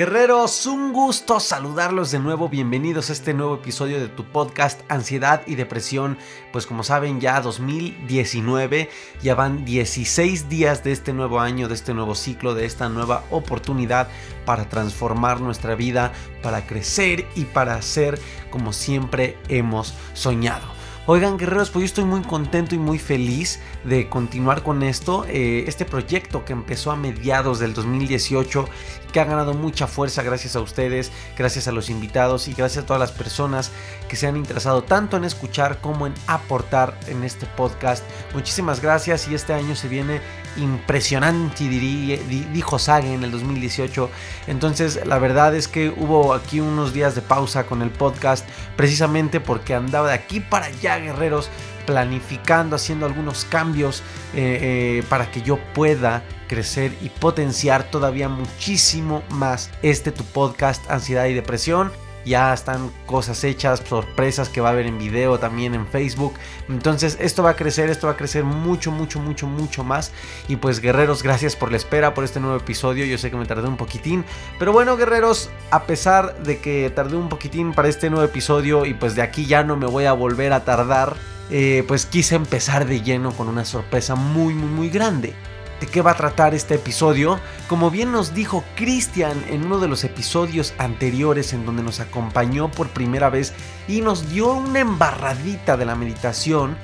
Guerreros, un gusto saludarlos de nuevo. Bienvenidos a este nuevo episodio de tu podcast Ansiedad y Depresión. Pues como saben ya 2019, ya van 16 días de este nuevo año, de este nuevo ciclo, de esta nueva oportunidad para transformar nuestra vida, para crecer y para ser como siempre hemos soñado. Oigan, guerreros, pues yo estoy muy contento y muy feliz de continuar con esto. Eh, este proyecto que empezó a mediados del 2018, que ha ganado mucha fuerza gracias a ustedes, gracias a los invitados y gracias a todas las personas que se han interesado tanto en escuchar como en aportar en este podcast. Muchísimas gracias y este año se viene impresionante, diría, dijo Sage en el 2018. Entonces, la verdad es que hubo aquí unos días de pausa con el podcast, precisamente porque andaba de aquí para allá, guerreros, planificando, haciendo algunos cambios eh, eh, para que yo pueda crecer y potenciar todavía muchísimo más este tu podcast Ansiedad y Depresión ya están cosas hechas, sorpresas que va a haber en video también en Facebook. Entonces esto va a crecer, esto va a crecer mucho, mucho, mucho, mucho más. Y pues guerreros, gracias por la espera, por este nuevo episodio. Yo sé que me tardé un poquitín. Pero bueno guerreros, a pesar de que tardé un poquitín para este nuevo episodio y pues de aquí ya no me voy a volver a tardar. Eh, pues quise empezar de lleno con una sorpresa muy, muy, muy grande de qué va a tratar este episodio. Como bien nos dijo Cristian en uno de los episodios anteriores en donde nos acompañó por primera vez y nos dio una embarradita de la meditación.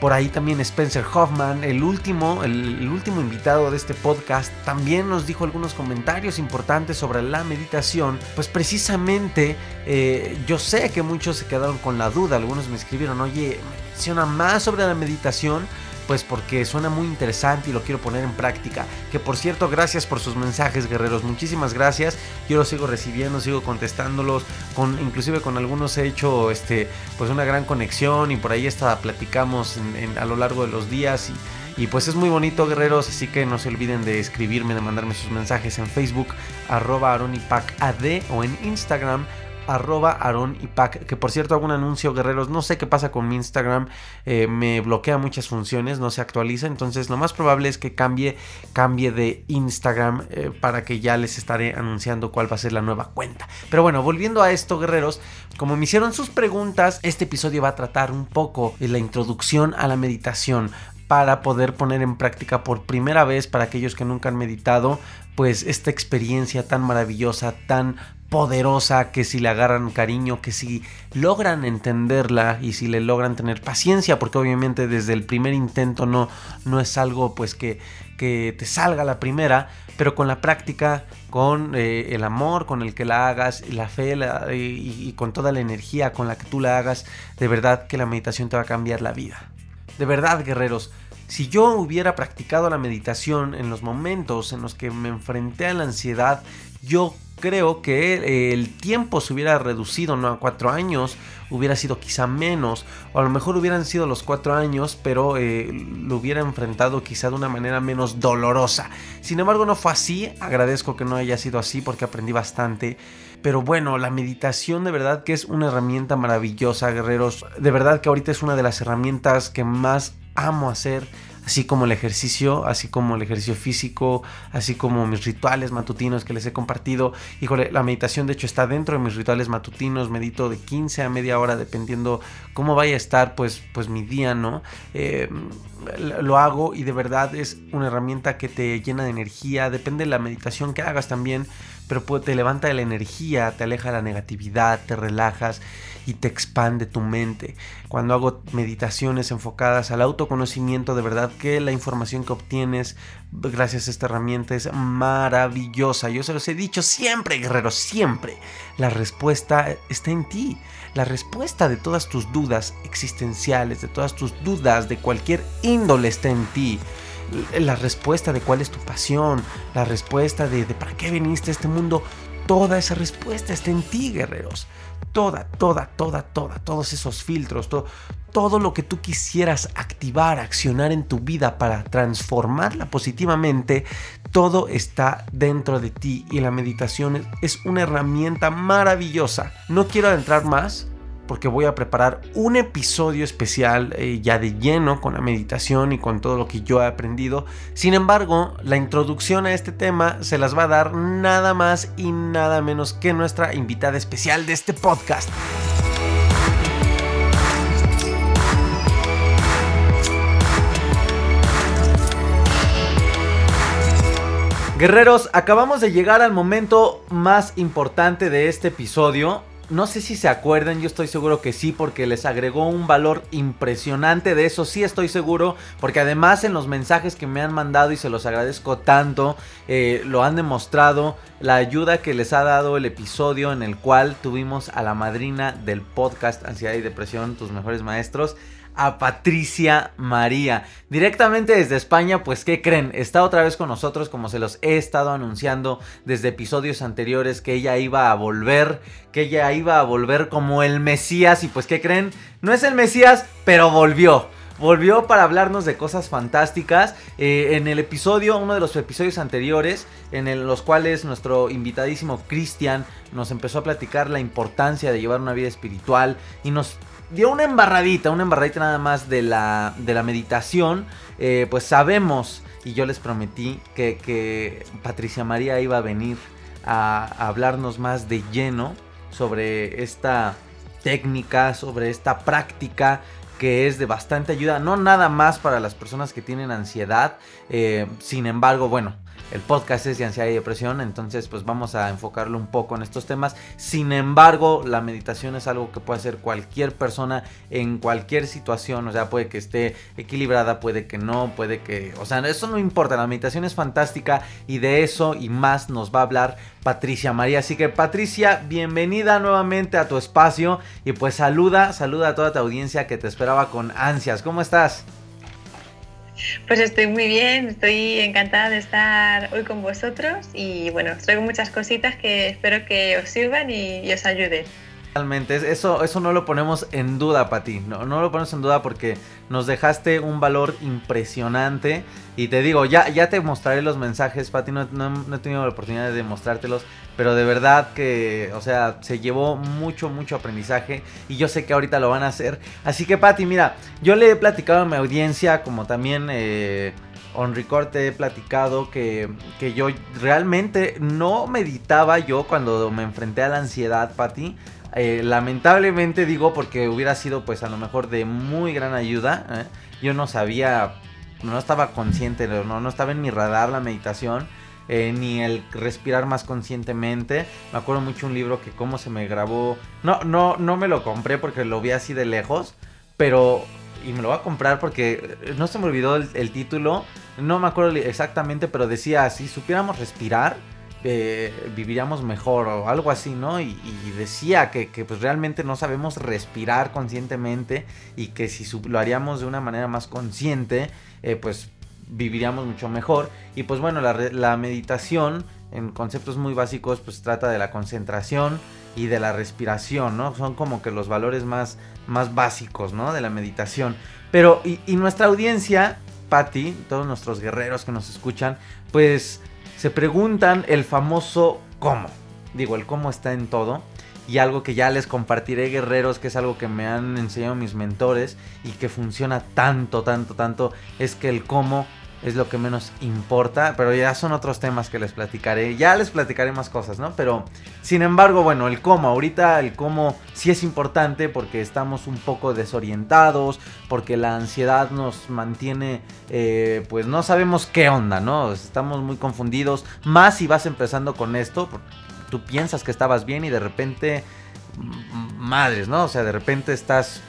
Por ahí también Spencer Hoffman, el último, el, último invitado de este podcast, también nos dijo algunos comentarios importantes sobre la meditación. Pues precisamente eh, yo sé que muchos se quedaron con la duda, algunos me escribieron, oye, menciona más sobre la meditación pues porque suena muy interesante y lo quiero poner en práctica. Que por cierto, gracias por sus mensajes, guerreros. Muchísimas gracias. Yo los sigo recibiendo, sigo contestándolos. Con, inclusive con algunos he hecho este, pues una gran conexión y por ahí hasta platicamos a lo largo de los días y, pues es muy bonito, guerreros, así que no se olviden de escribirme, de mandarme sus mensajes en Facebook, arroba aronipacad o en Instagram, arroba Aaron y Pac, que por cierto hago un anuncio guerreros, no sé qué pasa con mi Instagram, eh, me bloquea muchas funciones, no se actualiza, entonces lo más probable es que cambie, cambie de Instagram eh, para que ya les estaré anunciando cuál va a ser la nueva cuenta. Pero bueno, volviendo a esto guerreros, como me hicieron sus preguntas, este episodio va a tratar un poco de la introducción a la meditación para poder poner en práctica por primera vez para aquellos que nunca han meditado, pues esta experiencia tan maravillosa, tan poderosa, que si le agarran cariño, que si logran entenderla y si le logran tener paciencia, porque obviamente desde el primer intento no, no es algo pues que, que te salga la primera, pero con la práctica, con eh, el amor con el que la hagas, la fe y, y con toda la energía con la que tú la hagas, de verdad que la meditación te va a cambiar la vida. De verdad, guerreros, si yo hubiera practicado la meditación en los momentos en los que me enfrenté a la ansiedad, yo creo que eh, el tiempo se hubiera reducido, no a cuatro años, hubiera sido quizá menos, o a lo mejor hubieran sido los cuatro años, pero eh, lo hubiera enfrentado quizá de una manera menos dolorosa. Sin embargo, no fue así, agradezco que no haya sido así porque aprendí bastante. Pero bueno, la meditación de verdad que es una herramienta maravillosa, guerreros. De verdad que ahorita es una de las herramientas que más amo hacer así como el ejercicio, así como el ejercicio físico, así como mis rituales matutinos que les he compartido. Híjole, la meditación de hecho está dentro de mis rituales matutinos, medito de 15 a media hora dependiendo cómo vaya a estar pues, pues mi día, ¿no? Eh, lo hago y de verdad es una herramienta que te llena de energía, depende de la meditación que hagas también, pero te levanta la energía, te aleja la negatividad, te relajas y te expande tu mente. Cuando hago meditaciones enfocadas al autoconocimiento, de verdad que la información que obtienes gracias a esta herramienta es maravillosa. Yo se los he dicho siempre, guerreros, siempre. La respuesta está en ti. La respuesta de todas tus dudas existenciales, de todas tus dudas de cualquier índole está en ti la respuesta de cuál es tu pasión, la respuesta de, de, para qué viniste a este mundo, toda esa respuesta está en ti, guerreros toda, toda, toda, toda, todos esos filtros, todo, todo lo que tú quisieras activar, accionar en tu vida para transformarla positivamente, todo está dentro de ti y la meditación es una herramienta maravillosa. No quiero adentrar más, porque voy a preparar un episodio especial eh, ya de lleno con la meditación y con todo lo que yo he aprendido. Sin embargo, la introducción a este tema se las va a dar nada más y nada menos que nuestra invitada especial de este podcast. Guerreros, acabamos de llegar al momento más importante de este episodio no sé si se acuerdan, yo estoy seguro que sí, porque les agregó un valor impresionante. De eso sí estoy seguro, porque además en los mensajes que me han mandado y se los agradezco tanto, eh, lo han demostrado. La ayuda que les ha dado el episodio en el cual tuvimos a la madrina del podcast Ansiedad y Depresión, tus mejores maestros a Patricia María. Directamente desde España, pues ¿qué creen? Está otra vez con nosotros como se los he estado anunciando desde episodios anteriores que ella iba a volver, que ella iba a volver como el Mesías y pues ¿qué creen? No es el Mesías, pero volvió volvió para hablarnos de cosas fantásticas. Eh, en el episodio, uno de los episodios anteriores, en los cuales nuestro invitadísimo Cristian nos empezó a platicar la importancia de llevar una vida espiritual y nos dio una embarradita, una embarradita nada más de la, de la meditación, eh, pues sabemos, y yo les prometí que, Patricia María iba a venir a, a hablarnos más de lleno sobre esta técnica, sobre esta práctica que es de bastante ayuda, no nada más para las personas que tienen ansiedad, eh, sin embargo, bueno, el podcast es de ansiedad y depresión, entonces pues vamos a enfocarlo un poco en estos temas. Sin embargo, la meditación es algo que puede hacer cualquier persona en cualquier situación, o sea, puede que esté equilibrada, puede que no, puede que, o sea, eso no importa, la meditación es fantástica y de eso y más nos va a hablar Patricia María. Así que Patricia, bienvenida nuevamente a tu espacio y pues saluda, saluda a toda tu audiencia que te esperaba con ansias. ¿Cómo estás? Pues estoy muy bien, estoy encantada de estar hoy con vosotros y bueno, traigo muchas cositas que espero que os sirvan y, os ayuden. Realmente, eso, eso no lo ponemos en duda, Pati. No, no lo ponemos en duda porque nos dejaste un valor impresionante. Y te digo, ya, ya te mostraré los mensajes, Pati. No, no, he tenido la oportunidad de mostrártelos. Pero de verdad que, o sea, se llevó mucho, mucho aprendizaje. Y yo sé que ahorita lo van a hacer. Así que, Pati, mira, yo le he platicado a mi audiencia, como también. Eh, on record te he platicado que, que, yo realmente no meditaba yo cuando me enfrenté a la ansiedad, Pati. Eh, lamentablemente digo porque hubiera sido pues a lo mejor de muy gran ayuda. ¿eh? Yo no sabía, no estaba consciente, no, no estaba en mi radar la meditación. Eh, ni el respirar más conscientemente. Me acuerdo mucho un libro que cómo se me grabó. No, no, no me lo compré porque lo vi así de lejos. Pero. Y me lo voy a comprar porque no se me olvidó el, el título. No me acuerdo exactamente, pero decía, si supiéramos respirar, viviríamos mejor o algo así, ¿no? Y, decía que, pues realmente no sabemos respirar conscientemente y que si lo haríamos de una manera más consciente, eh, pues viviríamos mucho mejor. Y pues bueno, la, meditación en conceptos muy básicos pues trata de la concentración y de la respiración, ¿no? Son como que los valores más, más básicos, ¿no? De la meditación. Pero, y, y nuestra audiencia, Patti, todos nuestros guerreros que nos escuchan, pues se preguntan el famoso cómo. Digo, el cómo está en todo. Y algo que ya les compartiré, guerreros, que es algo que me han enseñado mis mentores y que funciona tanto, tanto, tanto, es que el cómo es lo que menos importa, pero ya son otros temas que les platicaré, ya les platicaré más cosas, ¿no? Pero, sin embargo, bueno, el cómo, ahorita el cómo sí es importante porque estamos un poco desorientados, porque la ansiedad nos mantiene, eh, pues no sabemos qué onda, ¿no? Estamos muy confundidos, más si vas empezando con esto, tú piensas que estabas bien y de repente, madres, ¿no? O sea, de repente estás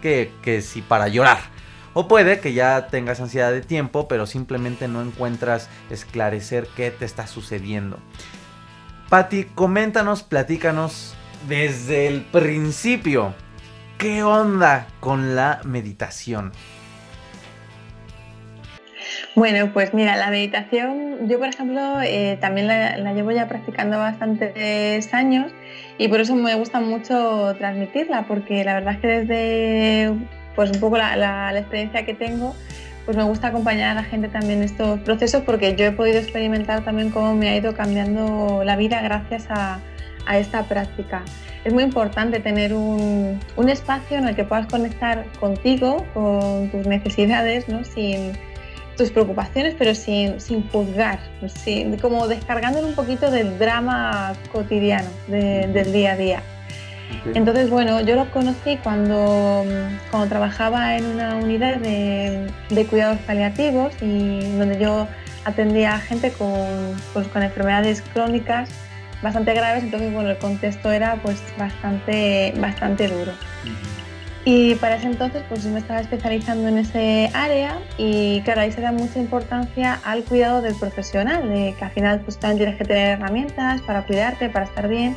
que, que si para llorar. O puede que ya tengas ansiedad de tiempo, pero simplemente no encuentras esclarecer qué te está sucediendo. Patti, coméntanos, platícanos desde el principio. ¿Qué onda con la meditación? Bueno, pues mira, la meditación, yo por ejemplo eh, también la, la, llevo ya practicando bastantes años y por eso me gusta mucho transmitirla, porque la verdad es que desde pues un poco la, experiencia que tengo, pues me gusta acompañar a la gente también en estos procesos porque yo he podido experimentar también cómo me ha ido cambiando la vida gracias a, esta práctica. Es muy importante tener un, espacio en el que puedas conectar contigo, con tus necesidades, ¿no? sin tus preocupaciones, pero sin, juzgar, como descargándole un poquito del drama cotidiano del día a día. Entonces, bueno, yo lo conocí cuando, cuando trabajaba en una unidad de, cuidados paliativos y donde yo atendía a gente con, pues, con enfermedades crónicas bastante graves, entonces bueno, el contexto era pues bastante, bastante duro. Y para ese entonces pues yo me estaba especializando en ese área y claro, ahí se da mucha importancia al cuidado del profesional, de que al final pues también tienes que tener herramientas para cuidarte, para estar bien,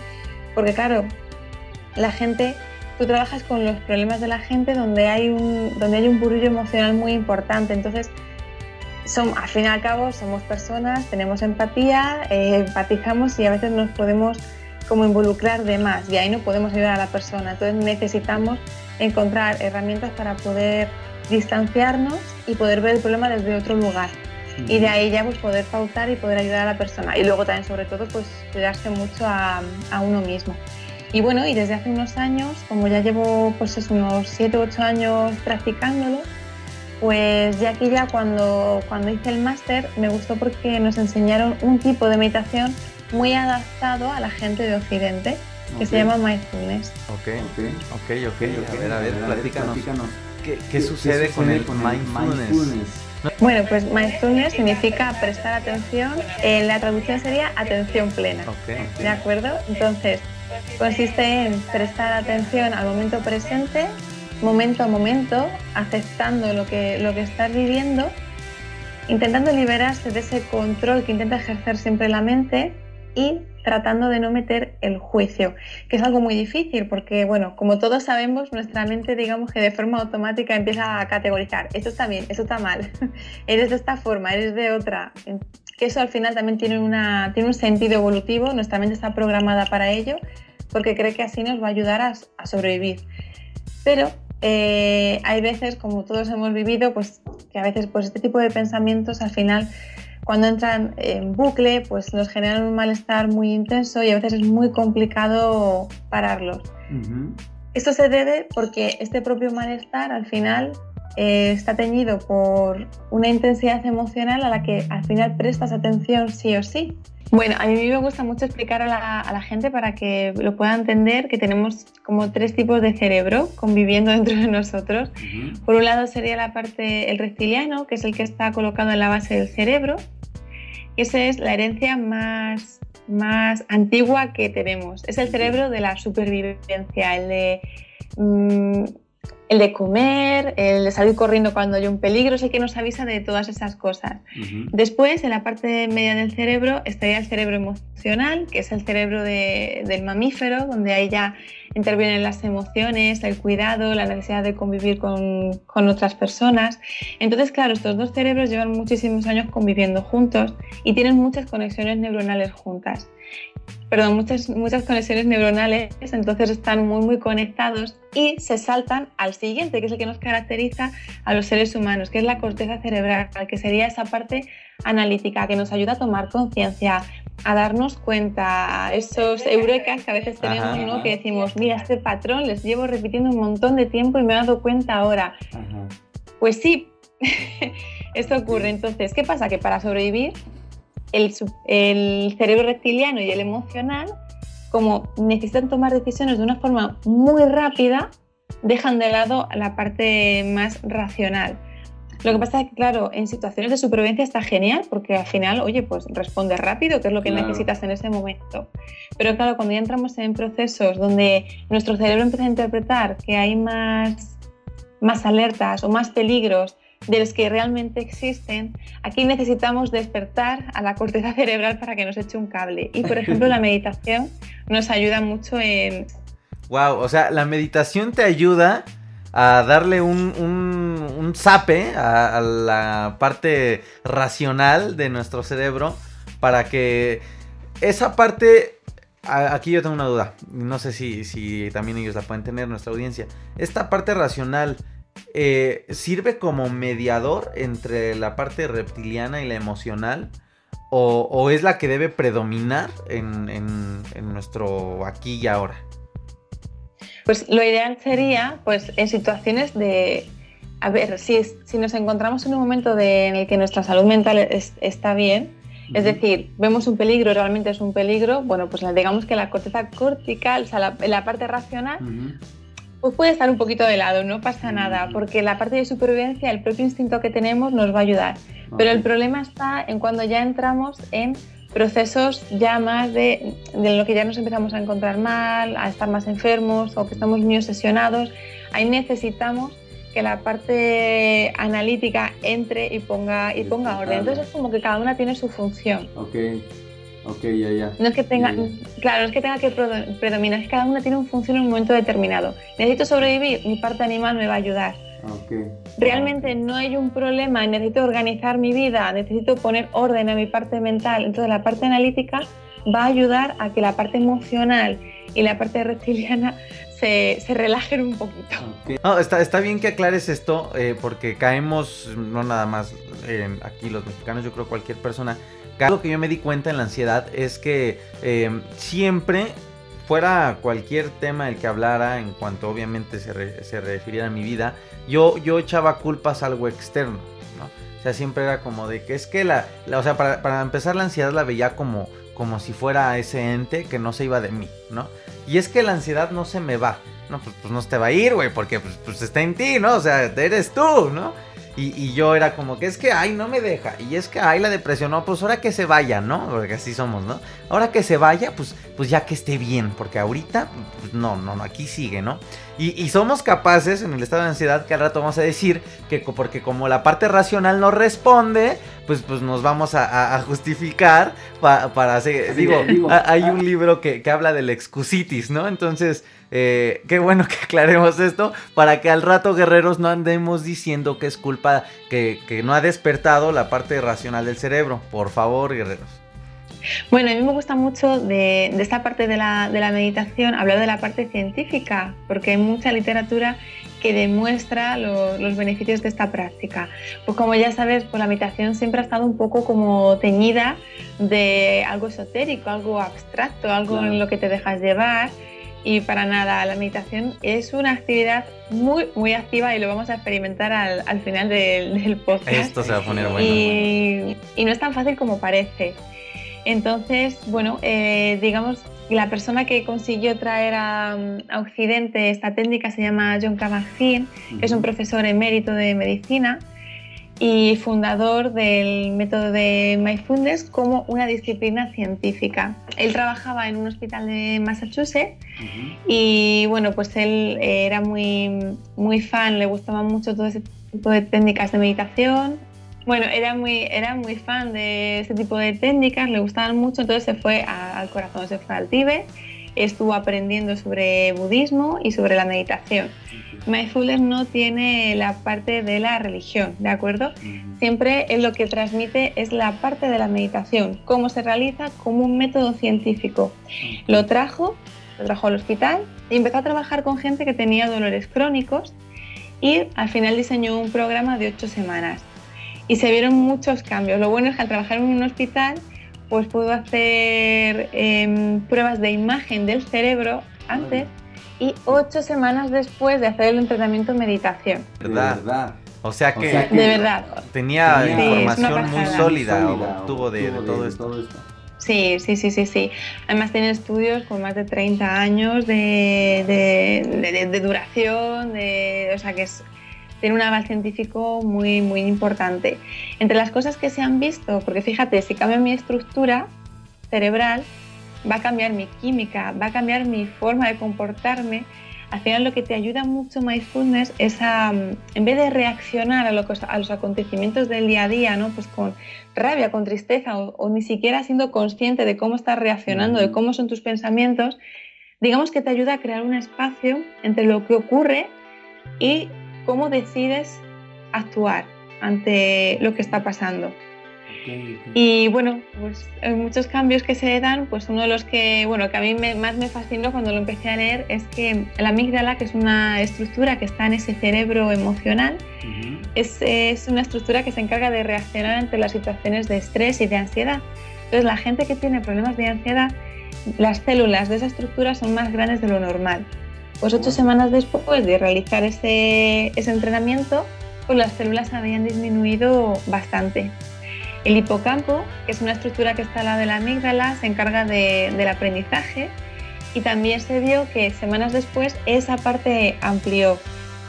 porque claro, la gente, tú trabajas con los problemas de la gente donde hay un, donde hay un burrillo emocional muy importante. Entonces, son, al fin y al cabo somos personas, tenemos empatía, eh, empatizamos y a veces nos podemos como involucrar de más y ahí no podemos ayudar a la persona. Entonces necesitamos encontrar herramientas para poder distanciarnos y poder ver el problema desde otro lugar. Y de ahí ya pues poder pautar y poder ayudar a la persona. Y luego también sobre todo pues cuidarse mucho a, a uno mismo. Y bueno, y desde hace unos años, como ya llevo pues unos 7 u 8 años practicándolo, pues ya aquí ya cuando, cuando hice el máster me gustó porque nos enseñaron un tipo de meditación muy adaptado a la gente de Occidente, que se llama mindfulness. Ok, ok, ok, ok. A ver, a ver, platícanos. ¿Qué, qué, sucede con el mindfulness? Bueno, pues mindfulness significa prestar atención. Eh, la traducción sería atención plena. Okay, ¿De acuerdo? Entonces, Consiste en prestar atención al momento presente, momento a momento, aceptando lo que, lo que estás viviendo, intentando liberarse de ese control que intenta ejercer siempre la mente y tratando de no meter el juicio, que es algo muy difícil porque, bueno, como todos sabemos, nuestra mente, digamos que de forma automática empieza a categorizar, esto está bien, esto está mal, eres de esta forma, eres de otra, que eso al final también tiene, una, tiene un sentido evolutivo, nuestra mente está programada para ello, porque cree que así nos va a ayudar a, sobrevivir. Pero eh, hay veces, como todos hemos vivido, pues que a veces pues, este tipo de pensamientos al final cuando entran en bucle, pues nos generan un malestar muy intenso y a veces es muy complicado pararlos. Esto se debe porque este propio malestar al final eh, está teñido por una intensidad emocional a la que al final prestas atención sí o sí. Bueno, a mí me gusta mucho explicar a la, gente para que lo pueda entender que tenemos como tres tipos de cerebro conviviendo dentro de nosotros. Por un lado sería la parte, el reptiliano, que es el que está colocado en la base del cerebro. Esa es la herencia más, más antigua que tenemos. Es el cerebro de la supervivencia, el de mm, el de comer, el de salir corriendo cuando hay un peligro, es el que nos avisa de todas esas cosas. Después, en la parte media del cerebro, estaría el cerebro emocional, que es el cerebro del mamífero, donde ahí ya intervienen las emociones, el cuidado, la necesidad de convivir con, con otras personas. Entonces, claro, estos dos cerebros llevan muchísimos años conviviendo juntos y tienen muchas conexiones neuronales juntas perdón, muchas, muchas conexiones neuronales, entonces están muy, muy conectados y se saltan al siguiente, que es el que nos caracteriza a los seres humanos, que es la corteza cerebral, que sería esa parte analítica que nos ayuda a tomar conciencia, a darnos cuenta, esos eurekas que a veces tenemos, ¿no? que decimos, mira, este patrón les llevo repitiendo un montón de tiempo y me he dado cuenta ahora. Pues sí, Esto ocurre. Entonces, ¿qué pasa? Que para sobrevivir, el, el cerebro reptiliano y el emocional, como necesitan tomar decisiones de una forma muy rápida, dejan de lado la parte más racional. Lo que pasa es que, claro, en situaciones de supervivencia está genial porque al final, oye, pues responde rápido, que es lo que necesitas en ese momento. Pero claro, cuando ya entramos en procesos donde nuestro cerebro empieza a interpretar que hay más, más alertas o más peligros de los que realmente existen, aquí necesitamos despertar a la corteza cerebral para que nos eche un cable. Y por ejemplo, la meditación nos ayuda mucho en... Wow, o sea, la meditación te ayuda a darle un, un, un zape a, la parte racional de nuestro cerebro para que esa parte... Aquí yo tengo una duda, no sé si, si también ellos la pueden tener, nuestra audiencia. Esta parte racional eh, sirve como mediador entre la parte reptiliana y la emocional. O, es la que debe predominar en, en nuestro aquí y ahora? Pues lo ideal sería, pues en situaciones de, a ver, si, si nos encontramos en un momento en el que nuestra salud mental está bien, es decir, vemos un peligro, realmente es un peligro, bueno, pues digamos que la corteza cortical, o sea, la, parte racional, pues puede estar un poquito de lado, no pasa nada, porque la parte de supervivencia, el propio instinto que tenemos nos va a ayudar. Pero el problema está en cuando ya entramos en procesos ya más de, de, lo que ya nos empezamos a encontrar mal, a estar más enfermos o que estamos muy obsesionados. Ahí necesitamos que la parte analítica entre y ponga, y ponga orden. Entonces es como que cada una tiene su función. Ok, ok, ya, ya. No es que tenga, claro, no es que tenga que predominar, es que cada una tiene una función en un momento determinado. Necesito sobrevivir, mi parte animal me va a ayudar. Realmente no hay un problema, necesito organizar mi vida, necesito poner orden a mi parte mental. Entonces la parte analítica va a ayudar a que la parte emocional y la parte reptiliana se, se relajen un poquito. está, está, bien que aclares esto eh, porque caemos, no nada más aquí los mexicanos, yo creo cualquier persona. Algo que yo me di cuenta en la ansiedad es que eh, siempre fuera cualquier tema el que hablara, en cuanto obviamente se, se refiriera a mi vida, yo, yo echaba culpas a algo externo, ¿no? O sea, siempre era como de que es que la, o sea, para, empezar la ansiedad la veía como, como si fuera ese ente que no se iba de mí, ¿no? Y es que la ansiedad no se me va, no, pues, pues no se te va a ir, güey, porque pues, pues está en ti, ¿no? O sea, eres tú, ¿no? Y, yo era como que es que, ay, no me deja. Y es que, ay, la depresión, no, pues ahora que se vaya, ¿no? Porque así somos, ¿no? Ahora que se vaya, pues, pues ya que esté bien. Porque ahorita, pues, no, no, no, aquí sigue, ¿no? Y, somos capaces en el estado de ansiedad que al rato vamos a decir que porque como la parte racional no responde, pues, pues nos vamos a, justificar para hacer... Digo, hay un libro que, que habla del excusitis, ¿no? Entonces eh, qué bueno que aclaremos esto para que al rato, guerreros, no andemos diciendo que es culpa que, no ha despertado la parte racional del cerebro. Por favor, guerreros. Bueno, a mí me gusta mucho de, esta parte de la, meditación hablar de la parte científica, porque hay mucha literatura que demuestra los beneficios de esta práctica. Pues como ya sabes, pues la meditación siempre ha estado un poco como teñida de algo esotérico, algo abstracto, algo en lo que te dejas llevar y para nada, la meditación es una actividad muy, muy activa y lo vamos a experimentar al, al final del, del, podcast. Esto se va a poner bueno. Y, y no es tan fácil como parece. Entonces, bueno, eh, digamos, la persona que consiguió traer a, a, Occidente esta técnica se llama John Kabat-Zinn, que es un profesor emérito de medicina y fundador del método de Mindfulness como una disciplina científica. Él trabajaba en un hospital de Massachusetts y bueno, pues él era muy, muy fan, le gustaban mucho todo ese tipo de técnicas de meditación. Bueno, era muy, era muy fan de ese tipo de técnicas, le gustaban mucho, entonces se fue al corazón, se fue al Tíbet, estuvo aprendiendo sobre budismo y sobre la meditación. Mindfulness no tiene la parte de la religión, ¿de acuerdo? Siempre lo que transmite es la parte de la meditación, cómo se realiza como un método científico. Lo trajo, lo trajo al hospital y empezó a trabajar con gente que tenía dolores crónicos y al final diseñó un programa de ocho semanas. Y se vieron muchos cambios. Lo bueno es que al trabajar en un hospital, pues pudo hacer em, pruebas de imagen del cerebro antes y ocho semanas después de hacer el entrenamiento meditación. ¿Verdad? O sea que, de verdad. tenía información muy sólida, obtuvo de, todo, esto. Sí, sí, sí, sí, sí. Además tiene estudios con más de 30 años de, de, duración, de, o sea que es, tiene un aval científico muy, muy importante. Entre las cosas que se han visto, porque fíjate, si cambia mi estructura cerebral, va a cambiar mi química, va a cambiar mi forma de comportarme. Al final lo que te ayuda mucho mindfulness es a, mm, en vez de reaccionar a, a los acontecimientos del día a día, ¿no? pues con rabia, con tristeza o, ni siquiera siendo consciente de cómo estás reaccionando, de cómo son tus pensamientos, digamos que te ayuda a crear un espacio entre lo que ocurre y cómo decides actuar ante lo que está pasando. Y bueno, pues en muchos cambios que se dan, pues uno de los que, bueno, que a mí más me fascinó cuando lo empecé a leer es que la amígdala, que es una estructura que está en ese cerebro emocional, es, es, una estructura que se encarga de reaccionar ante las situaciones de estrés y de ansiedad. Entonces, la gente que tiene problemas de ansiedad, las células de esa estructura son más grandes de lo normal. Pues ocho semanas después de realizar ese, ese entrenamiento, pues las células habían disminuido bastante. El hipocampo, que es una estructura que está al lado de la amígdala, se encarga del aprendizaje y también se vio que semanas después esa parte amplió,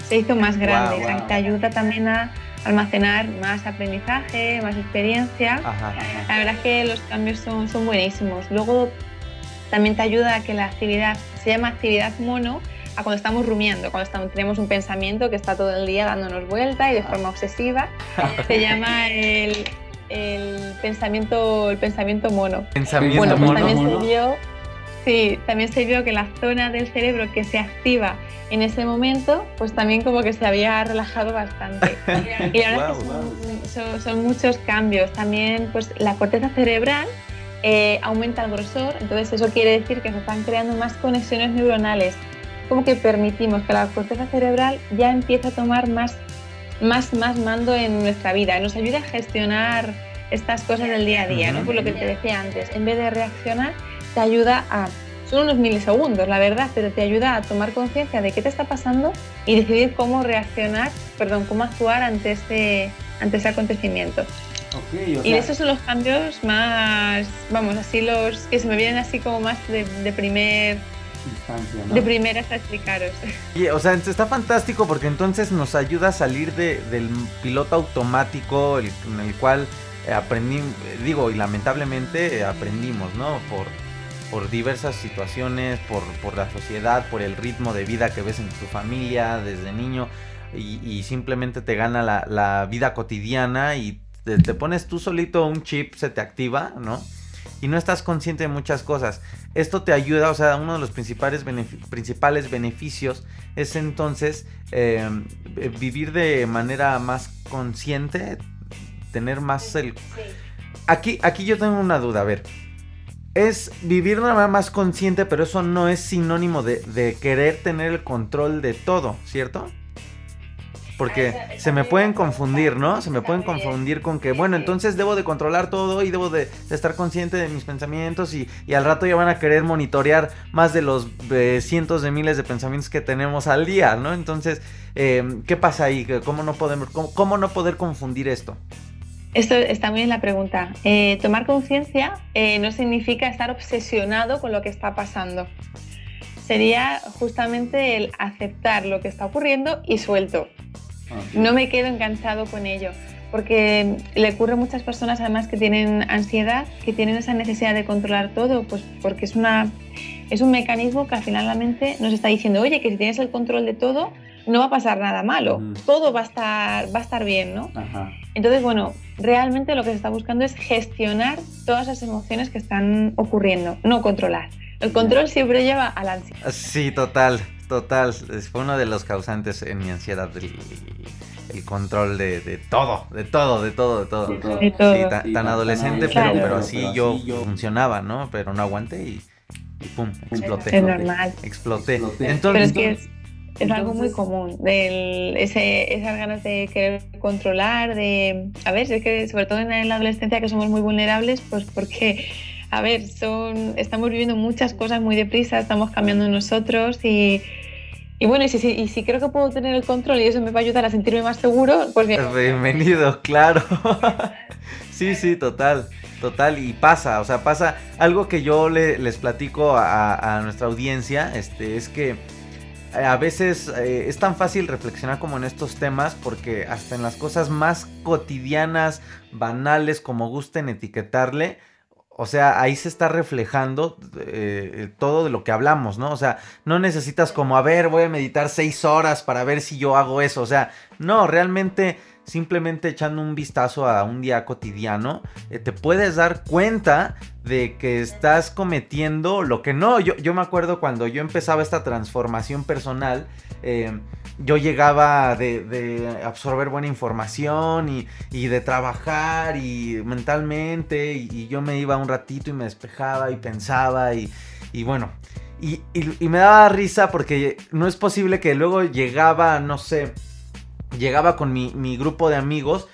se hizo más grande, te ayuda también a almacenar más aprendizaje, más experiencia. La verdad es que los cambios son, son buenísimos. Luego también te ayuda a que la actividad, se llama actividad mono, a cuando estamos rumiando, cuando estamos, tenemos un pensamiento que está todo el día dándonos vuelta y de forma obsesiva. Se llama el el pensamiento, el pensamiento mono. Pensamiento bueno, pues también se vio, sí, también se vio que la zona del cerebro que se activa en ese momento, pues también como que se había relajado bastante. y la verdad es que son, muchos cambios. También pues la corteza cerebral eh, aumenta el grosor, entonces eso quiere decir que se están creando más conexiones neuronales. Como que permitimos que la corteza cerebral ya empiece a tomar más más, más mando en nuestra vida, nos ayuda a gestionar estas cosas del día a día, ¿no? Por lo que te decía antes, en vez de reaccionar, te ayuda a, son unos milisegundos, la verdad, pero te ayuda a tomar conciencia de qué te está pasando y decidir cómo reaccionar, perdón, cómo actuar ante este, ante ese acontecimiento. y esos son los cambios más, vamos, así los que se me vienen así como más de, de primer de primeras a explicaros. o sea, está fantástico porque entonces nos ayuda a salir del piloto automático en el cual aprendí, digo, y lamentablemente aprendimos, ¿no? Por, por diversas situaciones, por, la sociedad, por el ritmo de vida que ves en tu familia desde niño y, simplemente te gana la, vida cotidiana y te, pones tú solito un chip, se te activa, ¿no? Y no estás consciente de muchas cosas. Esto te ayuda, o sea, uno de los principales, principales beneficios es entonces eh, vivir de manera más consciente, tener más el... Aquí, aquí yo tengo una duda, a ver. Es vivir de una manera más consciente, pero eso no es sinónimo de, de querer tener el control de todo, ¿cierto? Porque se me pueden confundir, ¿no? Se me pueden confundir con que, bueno, entonces debo de controlar todo y debo de, estar consciente de mis pensamientos y, al rato ya van a querer monitorear más de los cientos de miles de pensamientos que tenemos al día, ¿no? Entonces, em, ¿qué pasa ahí? ¿Cómo no, podemos, cómo, no poder confundir esto? Esto está muy bien la pregunta. Eh, tomar conciencia eh, no significa estar obsesionado con lo que está pasando. Sería justamente el aceptar lo que está ocurriendo y suelto. No me quedo enganchado con ello, porque le ocurre a muchas personas además que tienen ansiedad, que tienen esa necesidad de controlar todo, pues porque es, una, es un mecanismo que al final la mente nos está diciendo, oye, que si tienes el control de todo, no va a pasar nada malo, todo va a estar, va a estar bien, ¿no? Entonces, bueno, realmente lo que se está buscando es gestionar todas las emociones que están ocurriendo, no controlar. El control siempre lleva a la ansiedad. Sí, total. Total, fue uno de los causantes en mi ansiedad, el, control de, todo, de todo, de todo, de todo. Sí, tan, adolescente, pero, pero así yo funcionaba, ¿no? Pero no aguanté y, pum, exploté. Es normal. Exploté. Entonces, pero es que es, algo muy común, del, ese, esas ganas de querer controlar, de... A ver, es que sobre todo en la adolescencia que somos muy vulnerables, pues porque a ver, son, estamos viviendo muchas cosas muy deprisa, estamos cambiando nosotros y, bueno, y si, creo que puedo tener el control y eso me va a ayudar a sentirme más seguro, pues Bienvenido, claro. sí, sí, total. Total, y pasa, o sea, pasa algo que yo les platico a, nuestra audiencia, este, es que eh, a veces eh, es tan fácil reflexionar como en estos temas porque hasta en las cosas más cotidianas, banales, como gusten etiquetarle, o sea, ahí se está reflejando eh, todo de lo que hablamos, ¿no? O sea, no necesitas como, a ver, voy a meditar seis horas para ver si yo hago eso. O sea, no, realmente simplemente echando un vistazo a un día cotidiano, eh, te puedes dar cuenta de que estás cometiendo lo que no. Yo, yo me acuerdo cuando yo empezaba esta transformación personal, eh, yo llegaba de, absorber buena información y, de trabajar y mentalmente y, yo me iba un ratito y me despejaba y pensaba y, bueno, y, me daba risa porque no es posible que luego llegaba, no sé, llegaba con mi, grupo de amigos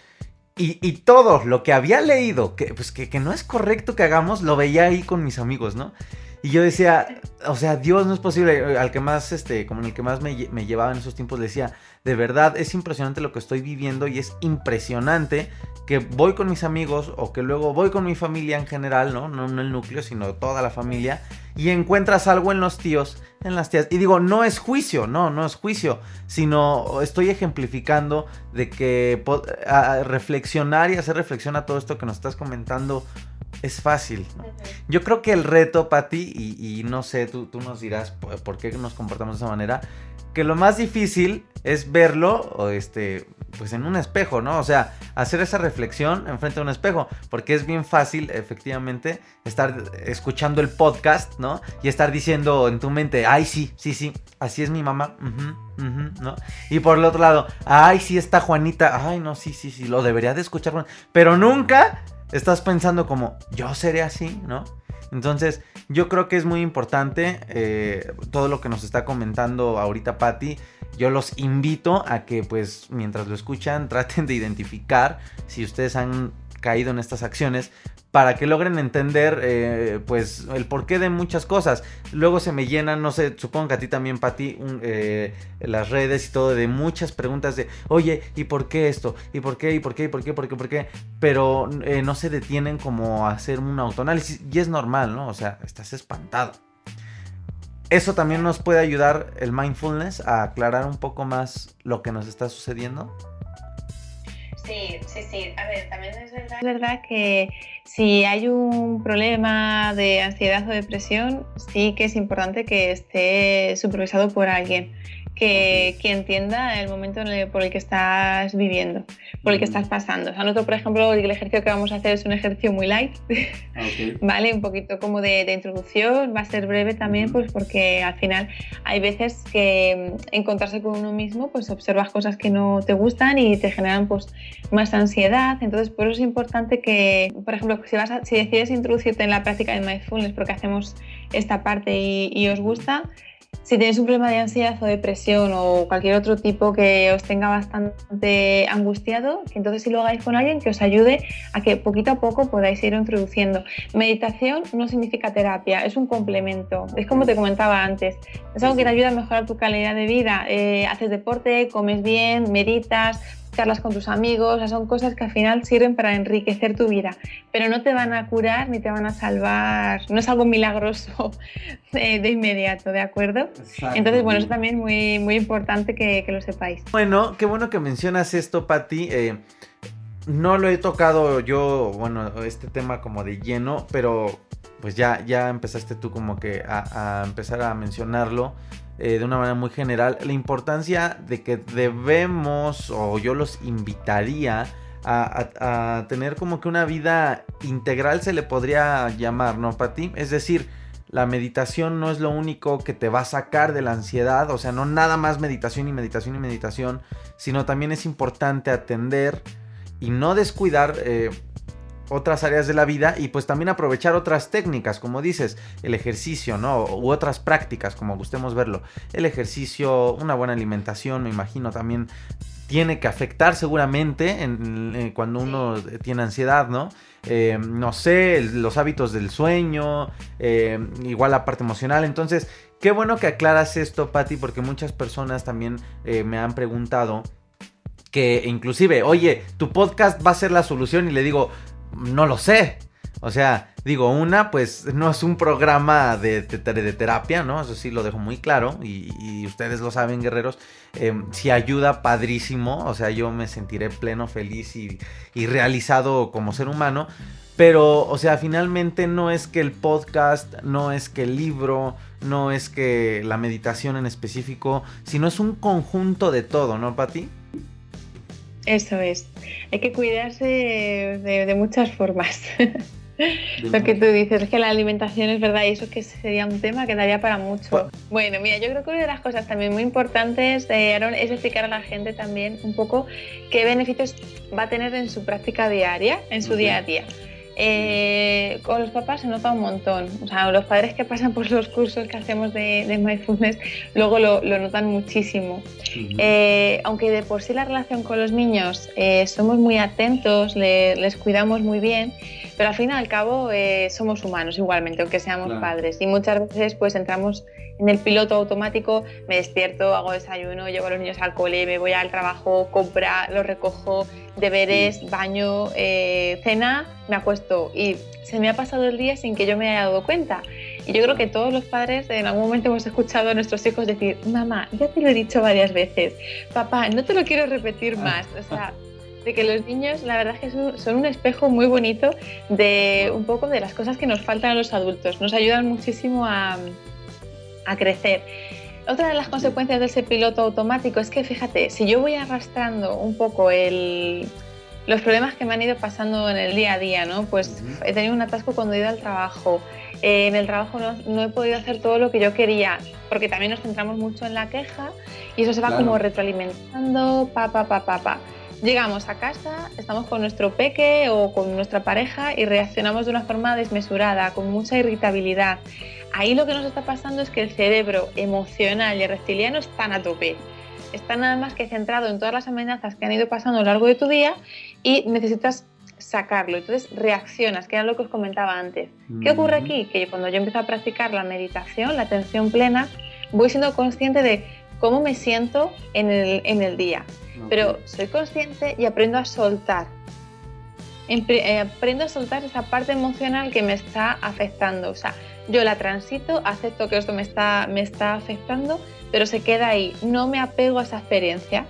y, todo lo que había leído, que, pues que, que no es correcto que hagamos, lo veía ahí con mis amigos, ¿no? Y yo decía, o sea, Dios no es posible. Al que más, este, como en el que más me, llevaba en esos tiempos, decía, de verdad es impresionante lo que estoy viviendo y es impresionante que voy con mis amigos o que luego voy con mi familia en general, ¿no? No, no el núcleo, sino toda la familia. Y encuentras algo en los tíos, en las tías. Y digo, no es juicio, no, no es juicio, sino estoy ejemplificando de que reflexionar y hacer reflexión a todo esto que nos estás comentando es fácil. Yo creo que el reto, Patti, y, y no sé, tú, tú nos dirás por, qué nos comportamos de esa manera, que lo más difícil es verlo o este, pues en un espejo, ¿no? O sea, hacer esa reflexión enfrente de un espejo, porque es bien fácil, efectivamente, estar escuchando el podcast, ¿no? Y estar diciendo en tu mente, ay, sí, sí, sí, así es mi mamá, ¿no? Y por el otro lado, ay, sí está Juanita, ay, no, sí, sí, sí, lo debería de escuchar, pero nunca estás pensando como, yo seré así, ¿no? Entonces, yo creo que es muy importante eh, todo lo que nos está comentando ahorita Patti. Yo los invito a que, pues, mientras lo escuchan, traten de identificar si ustedes han caído en estas acciones para que logren entender eh, pues el porqué de muchas cosas. Luego se me llenan, no sé, supongo que a ti también, Pati, eh, las redes y todo de muchas preguntas de, oye, ¿y por qué esto? ¿Y por qué? ¿Y por qué? ¿Y por qué? ¿Por qué? ¿Por qué? Pero eh, no se detienen como a hacer un autoanálisis y es normal, ¿no? O sea, estás espantado. Eso también nos puede ayudar el mindfulness a aclarar un poco más lo que nos está sucediendo. Sí, sí, sí. A ver, también es verdad, es verdad que si hay un problema de ansiedad o depresión, sí que es importante que esté supervisado por alguien que, entienda el momento por el que estás viviendo, por el que estás pasando. O sea, nosotros, por ejemplo, el ejercicio que vamos a hacer es un ejercicio muy light, ¿vale? Un poquito como de, introducción, va a ser breve también, pues porque al final hay veces que mm, encontrarse con uno mismo, pues observas cosas que no te gustan y te generan pues más ansiedad. Entonces, por eso es importante que, por ejemplo, si, vas si decides introducirte en la práctica de mindfulness porque hacemos esta parte y, y os gusta, si tenéis un problema de ansiedad o depresión o cualquier otro tipo que os tenga bastante angustiado, entonces si lo hagáis con alguien que os ayude a que poquito a poco podáis ir introduciendo. Meditación no significa terapia, es un complemento. Es como te comentaba antes, es algo que te ayuda a mejorar tu calidad de vida. Eh, haces deporte, comes bien, meditas, charlas con tus amigos, son cosas que al final sirven para enriquecer tu vida, pero no te van a curar ni te van a salvar, no es algo milagroso de, inmediato, ¿de acuerdo? Entonces, bueno, es también muy, muy importante que, lo sepáis. Bueno, qué bueno que mencionas esto, Patti. Eh, no lo he tocado yo, bueno, este tema como de lleno, pero pues ya, ya empezaste tú como que a empezar a mencionarlo. Eh, de una manera muy general la importancia de que debemos, o yo los invitaría, a, tener como que una vida integral se le podría llamar, ¿no, Pati? Es decir, la meditación no es lo único que te va a sacar de la ansiedad, o sea, no nada más meditación y meditación y meditación, sino también es importante atender y no descuidar eh, otras áreas de la vida y pues también aprovechar otras técnicas, como dices, el ejercicio, ¿no? U otras prácticas, como gustemos verlo. El ejercicio, una buena alimentación, me imagino también tiene que afectar seguramente en, cuando uno tiene ansiedad, ¿no? Eh, no sé, los hábitos del sueño, eh, igual la parte emocional. Entonces, qué bueno que aclaras esto, Patti, porque muchas personas también eh, me han preguntado que inclusive, oye, tu podcast va a ser la solución y le digo, no lo sé. O sea, digo, una, pues no es un programa de, de, terapia, ¿no? Eso sí lo dejo muy claro y, ustedes lo saben, guerreros. Em, si ayuda, padrísimo. O sea, yo me sentiré pleno, feliz y, y realizado como ser humano. Pero, o sea, finalmente no es que el podcast, no es que el libro, no es que la meditación en específico, sino es un conjunto de todo, ¿no, Pati? Eso es. Hay que cuidarse de muchas formas. Lo que tú dices es que la alimentación es verdad y eso que sería un tema que daría para mucho. Bueno, mira, yo creo que una de las cosas también muy importantes, de Aaron, es explicar a la gente también un poco qué beneficios va a tener en su práctica diaria, en su día a día. Eh, con los papás se nota un montón. O sea, los padres que pasan por los cursos que hacemos de, de mindfulness luego lo, notan muchísimo. Eh, aunque de por sí la relación con los niños eh, somos muy atentos, les cuidamos muy bien, pero al fin y al cabo eh, somos humanos igualmente, aunque seamos padres. Y muchas veces pues entramos en el piloto automático, me despierto, hago desayuno, llevo a los niños al cole, me voy al trabajo, compra, los recojo, deberes, baño, eh, cena, me acuesto. Y se me ha pasado el día sin que yo me haya dado cuenta. Y yo creo que todos los padres en algún momento hemos escuchado a nuestros hijos decir, mamá, ya te lo he dicho varias veces, papá, no te lo quiero repetir más. O sea, de que los niños, la verdad es que son, un espejo muy bonito de un poco de las cosas que nos faltan a los adultos. Nos ayudan muchísimo a, a crecer. Otra de las consecuencias de ese piloto automático es que, fíjate, si yo voy arrastrando un poco el, los problemas que me han ido pasando en el día a día, ¿no? Pues he tenido un atasco cuando he ido al trabajo, eh, en el trabajo no, no, he podido hacer todo lo que yo quería, porque también nos centramos mucho en la queja y eso se va como retroalimentando, pa, pa, pa, pa, pa. Llegamos a casa, estamos con nuestro peque o con nuestra pareja y reaccionamos de una forma desmesurada, con mucha irritabilidad. Ahí lo que nos está pasando es que el cerebro emocional y reptiliano están a tope. Está nada más que centrado en todas las amenazas que han ido pasando a lo largo de tu día y necesitas sacarlo. Entonces reaccionas, que era lo que os comentaba antes. ¿Qué ocurre aquí? Que cuando yo empiezo a practicar la meditación, la atención plena, voy siendo consciente de cómo me siento en el, en el día pero soy consciente y aprendo a soltar. Eh, aprendo a soltar esa parte emocional que me está afectando. O sea, yo la transito, acepto que esto me está, me está afectando, pero se queda ahí. No me apego a esa experiencia.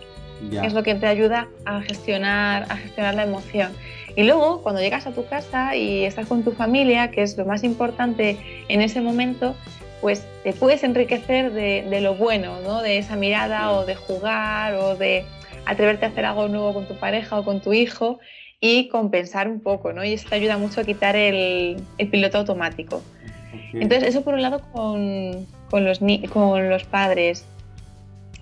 es lo que te ayuda a gestionar, a gestionar la emoción. Y luego, cuando llegas a tu casa y estás con tu familia, que es lo más importante en ese momento, pues te puedes enriquecer de, de lo bueno, ¿no? de esa mirada o de jugar o de atreverte a hacer algo nuevo con tu pareja o con tu hijo y compensar un poco, ¿no? Y eso te ayuda mucho a quitar el, piloto automático. Entonces, eso por un lado con, los, con los padres.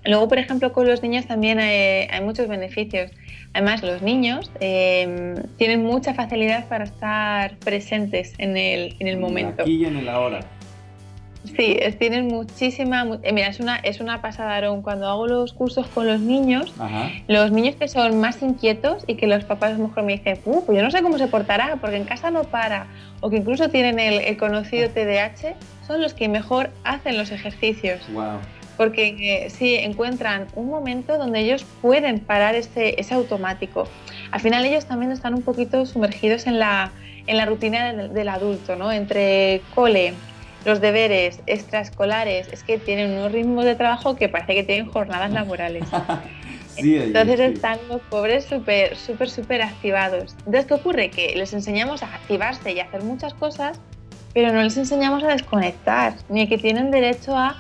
Luego, por ejemplo, con los niños también hay, muchos beneficios. Además, los niños em, tienen mucha facilidad para estar presentes en el, en el momento. Aquí y en el ahora. Sí, tienen muchísima. Eh, mira, es una, es una pasada, Aaron. Cuando hago los cursos con los niños, los niños que son más inquietos y que los papás a lo mejor me dicen, uh, pues yo no sé cómo se portará, porque en casa no para, o que incluso tienen el, conocido TDAH, son los que mejor hacen los ejercicios. Wow. Porque eh, sí, encuentran un momento donde ellos pueden parar ese, ese automático. Al final, ellos también están un poquito sumergidos en la, en la rutina del, del adulto, ¿no? Entre cole, los deberes extraescolares, es que tienen unos ritmos de trabajo que parece que tienen jornadas laborales. Entonces están los pobres súper, súper, súper activados. Entonces, ¿qué ocurre? Que les enseñamos a activarse y a hacer muchas cosas, pero no les enseñamos a desconectar, ni que tienen derecho a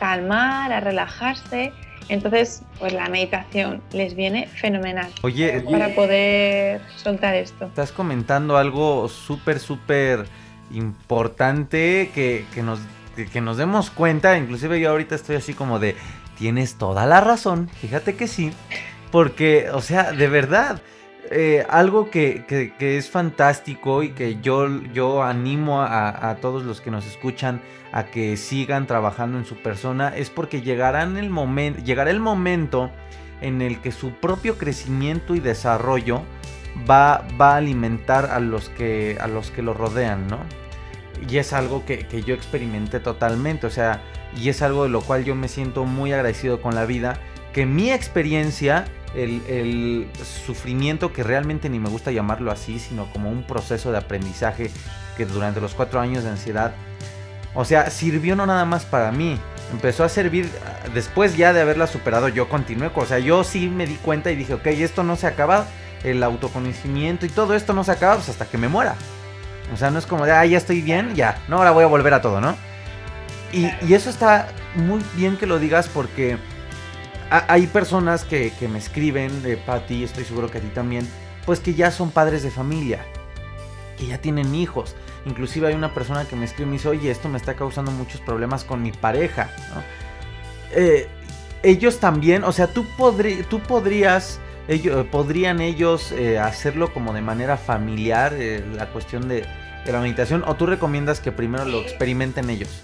calmar, a relajarse. Entonces, pues la meditación les viene fenomenal. Oye, para poder soltar esto. Estás comentando algo súper, súper importante que, nos, que nos demos cuenta, inclusive yo ahorita estoy así como de, tienes toda la razón, fíjate que sí, porque, o sea, de verdad, eh, algo que, es fantástico y que yo, yo animo a, todos los que nos escuchan a que sigan trabajando en su persona es porque llegarán el momento, llegará el momento en el que su propio crecimiento y desarrollo va, va a alimentar a los, que, a los que lo rodean, ¿no? Y es algo que, que yo experimenté totalmente, o sea, y es algo de lo cual yo me siento muy agradecido con la vida, que mi experiencia el, sufrimiento que realmente ni me gusta llamarlo así, sino como un proceso de aprendizaje que durante los cuatro años de ansiedad, o sea, sirvió no nada más para mí, empezó a servir después ya de haberla superado, yo continué, o sea, yo sí me di cuenta y dije, ok, esto no se acaba, el autoconocimiento y todo esto no se acaba pues, hasta que me muera. O sea, no es como de, ah, ya estoy bien, ya, no, ahora voy a volver a todo, ¿no? Y, y eso está muy bien que lo digas porque hay personas que, me escriben, eh, Patti, estoy seguro que a ti también, pues que ya son padres de familia, que ya tienen hijos. Inclusive hay una persona que me escribe y me dice, oye, esto me está causando muchos problemas con mi pareja. Eh, ellos también, o sea, tú, tú podrías, ellos, podrían ellos eh, hacerlo como de manera familiar, eh, la cuestión de, de la meditación, o tú recomiendas que primero lo experimenten ellos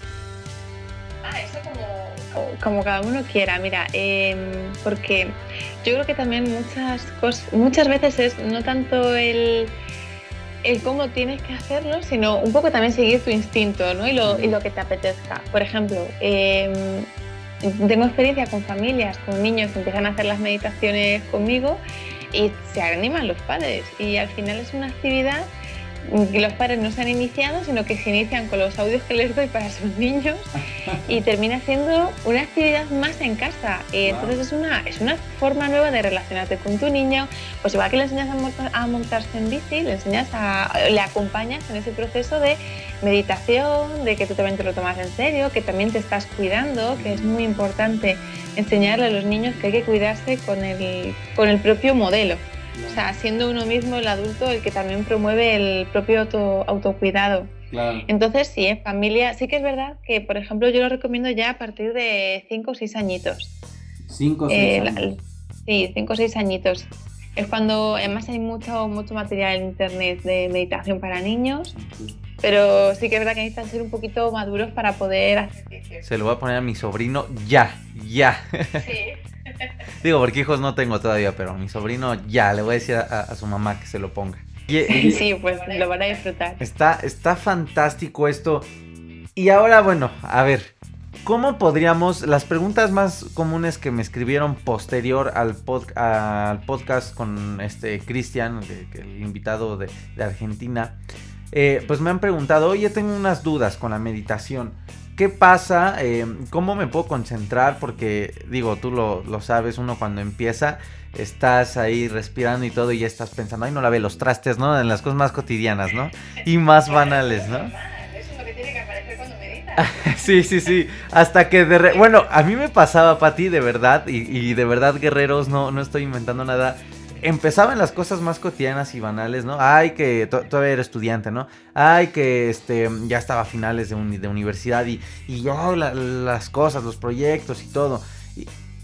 como cada uno quiera, mira, em, porque yo creo que también muchas cosas, muchas veces es no tanto el, el cómo tienes que hacerlo, sino un poco también seguir tu instinto ¿no? y, lo, y lo que te apetezca. Por ejemplo, em, tengo experiencia con familias, con niños que empiezan a hacer las meditaciones conmigo y se animan los padres y al final es una actividad los padres no se han iniciado, sino que se inician con los audios que les doy para sus niños y termina siendo una actividad más en casa. Y entonces es una, es una forma nueva de relacionarte con tu niño, pues igual que le enseñas a, montarse en bici, le enseñas a, le acompañas en ese proceso de meditación, de que tú también te lo tomas en serio, que también te estás cuidando, que es muy importante enseñarle a los niños que hay que cuidarse con el, con el propio modelo. O sea, siendo uno mismo el adulto el que también promueve el propio autocuidado. Entonces, sí, en familia, sí que es verdad que, por ejemplo, yo lo recomiendo ya a partir de 5 o 6 añitos. 5 o 6 años. sí, 5 o 6 añitos. Es cuando, además, hay mucho, mucho material en internet de meditación para niños. Pero sí que es verdad que necesitan ser un poquito maduros para poder hacer. Se lo voy a poner a mi sobrino ya, ya. Sí. Digo, porque hijos no tengo todavía, pero a mi sobrino ya le voy a decir a, su mamá que se lo ponga. sí, pues lo van a disfrutar. Está, está fantástico esto. Y ahora, bueno, a ver, ¿cómo podríamos, las preguntas más comunes que me escribieron posterior al, al podcast con este Cristian, el invitado de, Argentina, eh, pues me han preguntado, oye, tengo unas dudas con la meditación. ¿Qué pasa? Eh, ¿Cómo me puedo concentrar? Porque digo, tú lo, sabes, uno cuando empieza, estás ahí respirando y todo y ya estás pensando, ay, no la ve los trastes, ¿no? En las cosas más cotidianas, ¿no? Y más banales, ¿no? Eso es lo que tiene que aparecer cuando meditas. sí, sí, sí. Hasta que de... Bueno, a mí me pasaba, Pati, de verdad, y, y de verdad, guerreros, no, no estoy inventando nada empezaban las cosas más cotidianas y banales, ¿no? Ay, que todavía era estudiante, ¿no? Ay, que este, ya estaba a finales de, de universidad y, y yo las cosas, los proyectos y todo.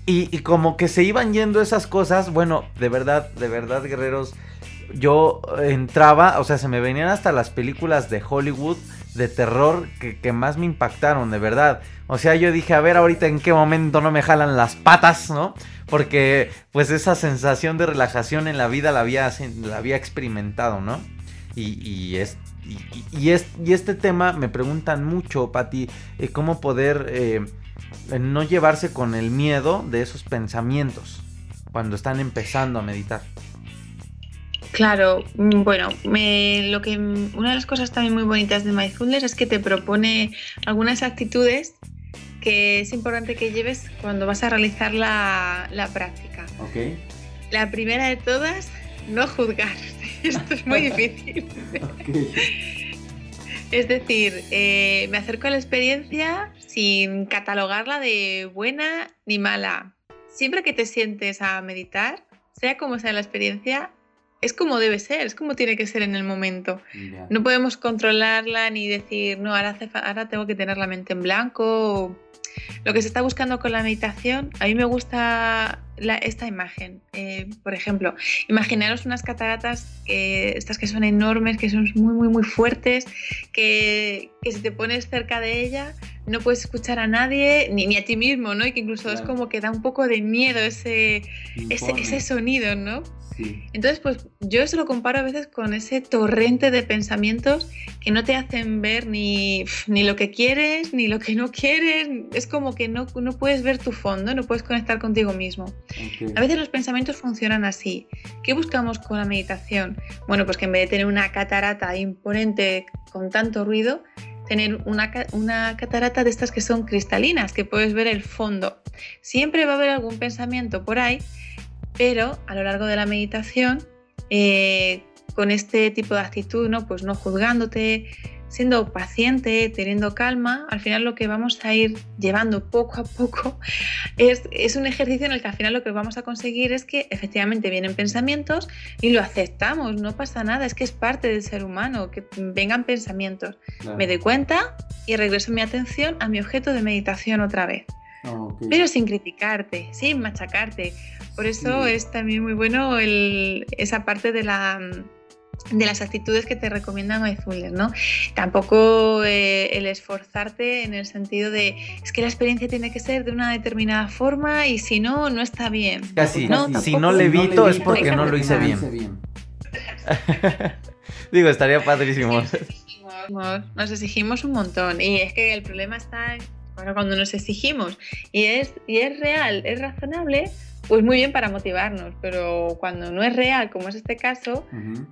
Y, y, como que se iban yendo esas cosas, bueno, de verdad, de verdad, guerreros, yo entraba, o sea, se me venían hasta las películas de Hollywood de terror que, que, más me impactaron, de verdad. O sea, yo dije, a ver ahorita en qué momento no me jalan las patas, ¿no? Porque pues esa sensación de relajación en la vida la había, experimentado, ¿no? Y, es, y, este tema me preguntan mucho, Patti, eh, cómo poder eh, no llevarse con el miedo de esos pensamientos cuando están empezando a meditar. Claro, mm, bueno, lo que una de las cosas también muy bonitas de Mindfulness es que te propone algunas actitudes que es importante que lleves cuando vas a realizar la, práctica. Okay. La primera de todas, no juzgar. Esto es muy difícil. Es decir, eh, me acerco a la experiencia sin catalogarla de buena ni mala. Siempre que te sientes a meditar, sea como sea la experiencia, es como debe ser, es como tiene que ser en el momento. No podemos controlarla ni decir, no, ahora, ahora tengo que tener la mente en blanco. Lo que se está buscando con la meditación, a mí me gusta esta imagen. Eh, por ejemplo, imaginaros unas cataratas, estas que son enormes, que son muy, muy, muy fuertes, que, que si te pones cerca de ella no puedes escuchar a nadie, ni, ni a ti mismo, ¿no? Y que incluso es como que da un poco de miedo ese, ese, ese, sonido, ¿no? Entonces, pues yo eso lo comparo a veces con ese torrente de pensamientos que no te hacen ver ni, ni lo que quieres, ni lo que no quieres. Es como que no, no puedes ver tu fondo, no puedes conectar contigo mismo. A veces los pensamientos funcionan así. ¿Qué buscamos con la meditación? Bueno, pues que en vez de tener una catarata imponente con tanto ruido, tener una, una, catarata de estas que son cristalinas, que puedes ver el fondo. Siempre va a haber algún pensamiento por ahí pero a lo largo de la meditación, eh, con este tipo de actitud, ¿no? pues no juzgándote, siendo paciente, teniendo calma, al final lo que vamos a ir llevando poco a poco es, es, un ejercicio en el que al final lo que vamos a conseguir es que efectivamente vienen pensamientos y lo aceptamos, no pasa nada, es que es parte del ser humano, que vengan pensamientos. Me doy cuenta y regreso mi atención a mi objeto de meditación otra vez. Ah, Pero sin criticarte, sin machacarte. Por eso es también muy bueno esa parte de la de las actitudes que te recomiendan Mindfulness, ¿no? Tampoco eh, el esforzarte en el sentido de es que la experiencia tiene que ser de una determinada forma y si no, no está bien. Casi, si no levito es porque no lo hice bien. Digo, estaría padrísimo. Nos exigimos un montón y es que el problema está cuando nos exigimos y es, y es real, es razonable, pues muy bien para motivarnos, pero cuando no es real, como es este caso,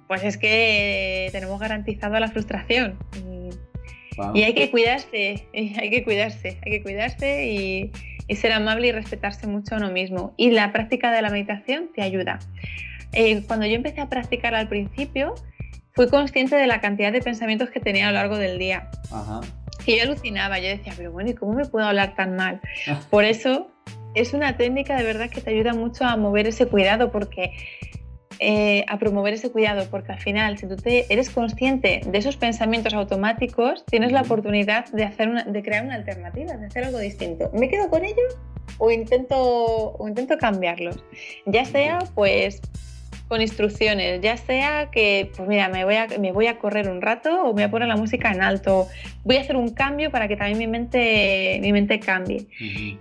pues es que tenemos garantizado la frustración. Y, hay que cuidarse, hay que cuidarse, hay que cuidarse y, ser amable y respetarse mucho a uno mismo. Y la práctica de la meditación te ayuda. Eh, cuando yo empecé a practicar al principio, fui consciente de la cantidad de pensamientos que tenía a lo largo del día. Ajá que yo alucinaba, yo decía, pero bueno, ¿y cómo me puedo hablar tan mal? Por eso es una técnica de verdad que te ayuda mucho a mover ese cuidado, porque eh, a promover ese cuidado, porque al final, si tú te, eres consciente de esos pensamientos automáticos, tienes la oportunidad de, hacer una, de crear una alternativa, de hacer algo distinto. ¿Me quedo con ellos o intento, o intento cambiarlos? Ya sea, pues, con instrucciones, ya sea que, pues mira, me voy, a, me voy a correr un rato o voy a poner la música en alto, voy a hacer un cambio para que también mi mente, mi mente cambie.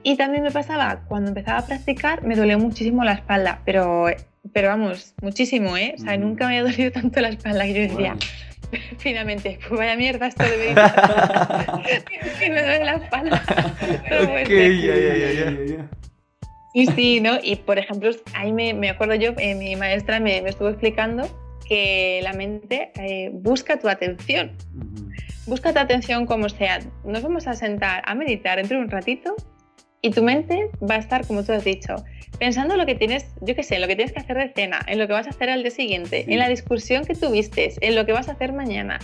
Y también me pasaba, cuando empezaba a practicar, me dolía muchísimo la espalda, pero, pero vamos, muchísimo, ¿eh? O sea, nunca me había dolido tanto la espalda que yo decía... Finalmente, pues vaya mierda esto de meditación. que me duele la espalda. Okay, ya, ya, ya, Sí, sí, ¿no? Y por ejemplo, ahí me, me acuerdo yo, eh, mi maestra me, me, estuvo explicando que la mente eh, busca tu atención. Busca tu atención como sea. Nos vamos a sentar a meditar dentro de un ratito y tu mente va a estar, como tú has dicho, pensando lo que tienes, yo qué sé, lo que tienes que hacer de cena, en lo que vas a hacer al día siguiente, en la discusión que tuviste, en lo que vas a hacer mañana.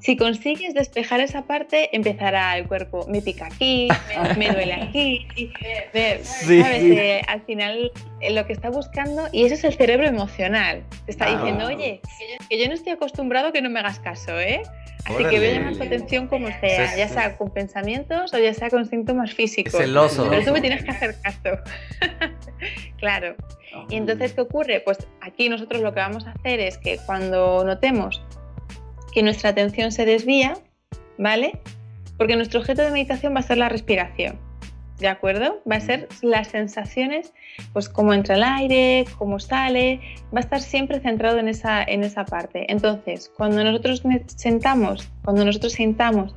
Si consigues despejar esa parte, empezará el cuerpo, me pica aquí, me, duele aquí, eh, al final eh, lo que está buscando, y eso es el cerebro emocional, te está diciendo, oye, que yo, no estoy acostumbrado a que no me hagas caso, ¿eh? Así que voy a llamar tu atención como sea, ya sea con pensamientos o ya sea con síntomas físicos. Celoso. Pero tú me tienes que hacer caso. claro. Y entonces, ¿qué ocurre? Pues aquí nosotros lo que vamos a hacer es que cuando notemos que nuestra atención se desvía, ¿vale? Porque nuestro objeto de meditación va a ser la respiración, ¿de acuerdo? Va a ser las sensaciones, pues cómo entra el aire, cómo sale, va a estar siempre centrado en esa, en esa parte. Entonces, cuando nosotros sentamos, cuando nosotros sintamos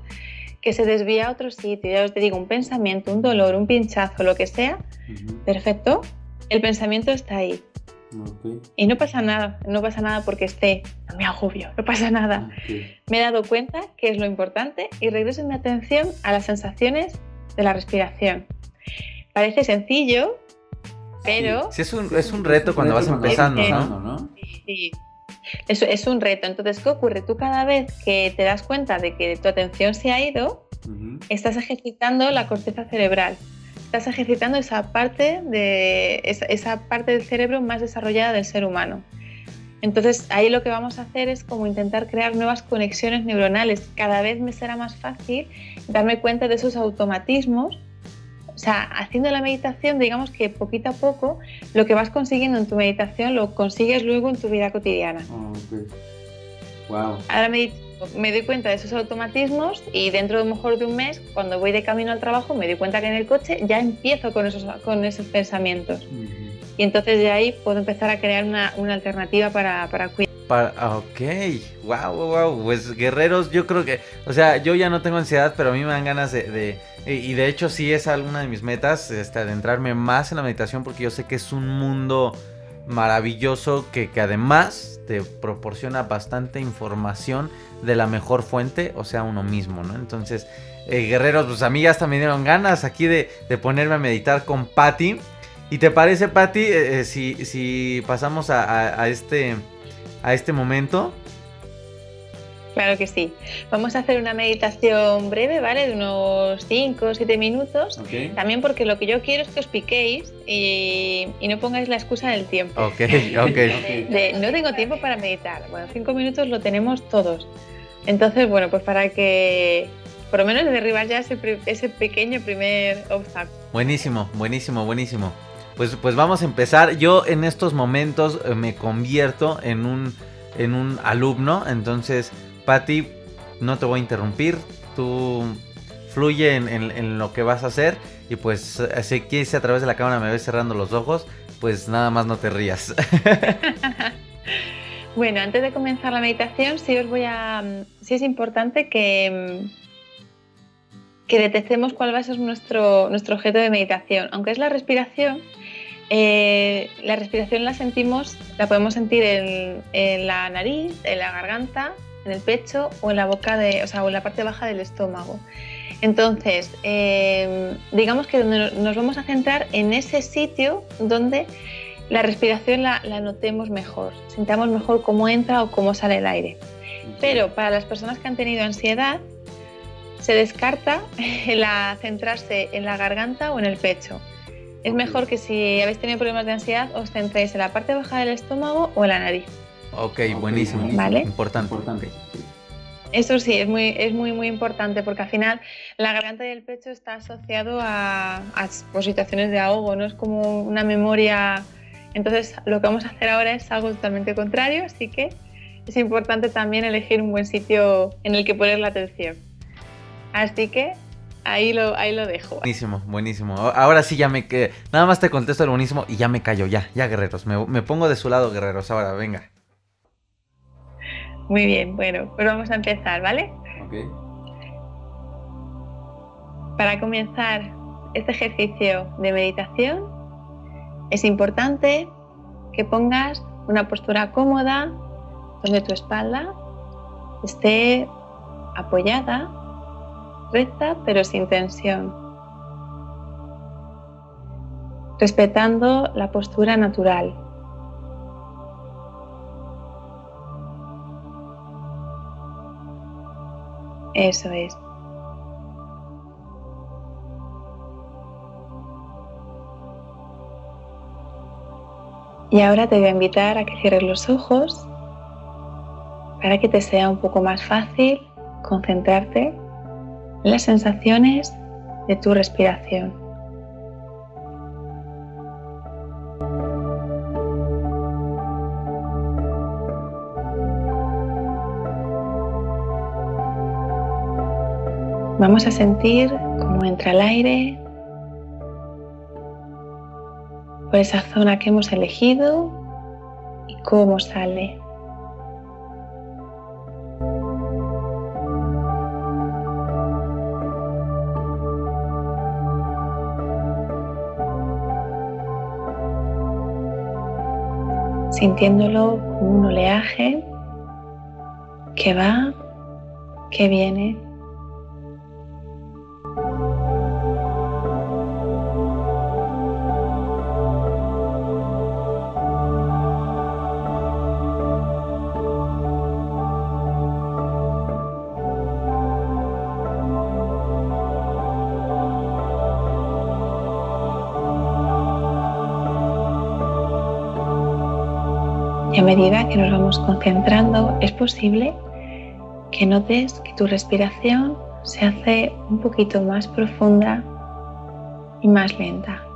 que se desvía a otro sitio, ya os te digo, un pensamiento, un dolor, un pinchazo, lo que sea, perfecto, el pensamiento está ahí. Y no pasa nada, no pasa nada porque esté, no me agobio, no pasa nada. Me he dado cuenta que es lo importante y regreso mi atención a las sensaciones de la respiración. Parece sencillo, pero... Sí, es, un, es un reto cuando vas empezando, ¿no? Sí, es, es, un reto. Entonces, ¿qué ocurre? Tú cada vez que te das cuenta de que tu atención se ha ido, estás ejercitando la corteza cerebral estás ejercitando esa parte, de, esa, parte del cerebro más desarrollada del ser humano. Entonces ahí lo que vamos a hacer es como intentar crear nuevas conexiones neuronales. Cada vez me será más fácil darme cuenta de esos automatismos. O sea, haciendo la meditación, digamos que poquito a poco, lo que vas consiguiendo en tu meditación lo consigues luego en tu vida cotidiana. Ah, Ahora me, me doy cuenta de esos automatismos y dentro de mejor de un mes, cuando voy de camino al trabajo, me doy cuenta que en el coche ya empiezo con esos, con esos pensamientos. Y entonces de ahí puedo empezar a crear una, una alternativa para, para cuidar. Para, ok, wow, wow, pues guerreros, yo creo que, o sea, yo ya no tengo ansiedad, pero a mí me dan ganas de, y de hecho sí es alguna de mis metas, este, adentrarme más en la meditación porque yo sé que es un mundo maravilloso que, que además te proporciona bastante información de la mejor fuente, o sea, uno mismo, ¿no? Entonces, eh, guerreros, pues a mí ya hasta me dieron ganas aquí de, de ponerme a meditar con Patty. ¿Y te parece, Patty, eh, eh, si, si, pasamos a, a, este, a este momento? Claro que sí. Vamos a hacer una meditación breve, ¿vale? De unos 5 o 7 minutos. También porque lo que yo quiero es que os piquéis y, y no pongáis la excusa del tiempo. Ok, ok. de, no tengo tiempo para meditar. Bueno, 5 minutos lo tenemos todos. Entonces, bueno, pues para que por lo menos derribar ya ese, ese pequeño primer obstáculo. Buenísimo, buenísimo, buenísimo. Pues, pues vamos a empezar. Yo en estos momentos eh, me convierto en un, en un alumno. Entonces, Patti, no te voy a interrumpir. Tú fluye en, lo que vas a hacer. Y pues, si quieres a través de la cámara me ves cerrando los ojos, pues nada más no te rías. bueno, antes de comenzar la meditación, sí os voy a. Es importante que que detectemos cuál va a ser nuestro, nuestro objeto de meditación. Aunque es la respiración, eh, la respiración la sentimos, la podemos sentir en, la nariz, en la garganta, en el pecho o en la boca de, o sea, en la parte baja del estómago. Entonces, eh, digamos que nos vamos a centrar en ese sitio donde la respiración la, la, notemos mejor, sintamos mejor cómo entra o cómo sale el aire. Pero para las personas que han tenido ansiedad, se descarta la centrarse en la garganta o en el pecho es mejor que si habéis tenido problemas de ansiedad os centréis en la parte baja del estómago o en la nariz. Ok, buenísimo. ¿Vale? Importante. importante. Eso sí, es muy, es muy, muy importante porque al final la garganta y el pecho está asociado a, a pues, situaciones de ahogo, no es como una memoria. Entonces, lo que vamos a hacer ahora es algo totalmente contrario, así que es importante también elegir un buen sitio en el que poner la atención. Así que ahí lo, ahí lo dejo. Buenísimo, buenísimo. Ahora sí ya me que nada más te contesto el buenísimo y ya me callo, ya, ya guerreros. Me, pongo de su lado, guerreros. Ahora, venga. Muy bien, bueno, pues vamos a empezar, ¿vale? Ok. Para comenzar este ejercicio de meditación, es importante que pongas una postura cómoda donde tu espalda esté apoyada recta pero sin tensión, respetando la postura natural. Eso es. Y ahora te voy a invitar a que cierres los ojos para que te sea un poco más fácil concentrarte las sensaciones de tu respiración. Vamos a sentir cómo entra el aire por esa zona que hemos elegido y cómo sale. sintiéndolo como un oleaje que va, que viene. Y a medida que nos vamos concentrando, es posible que notes que tu respiración se hace un poquito más profunda y más lenta.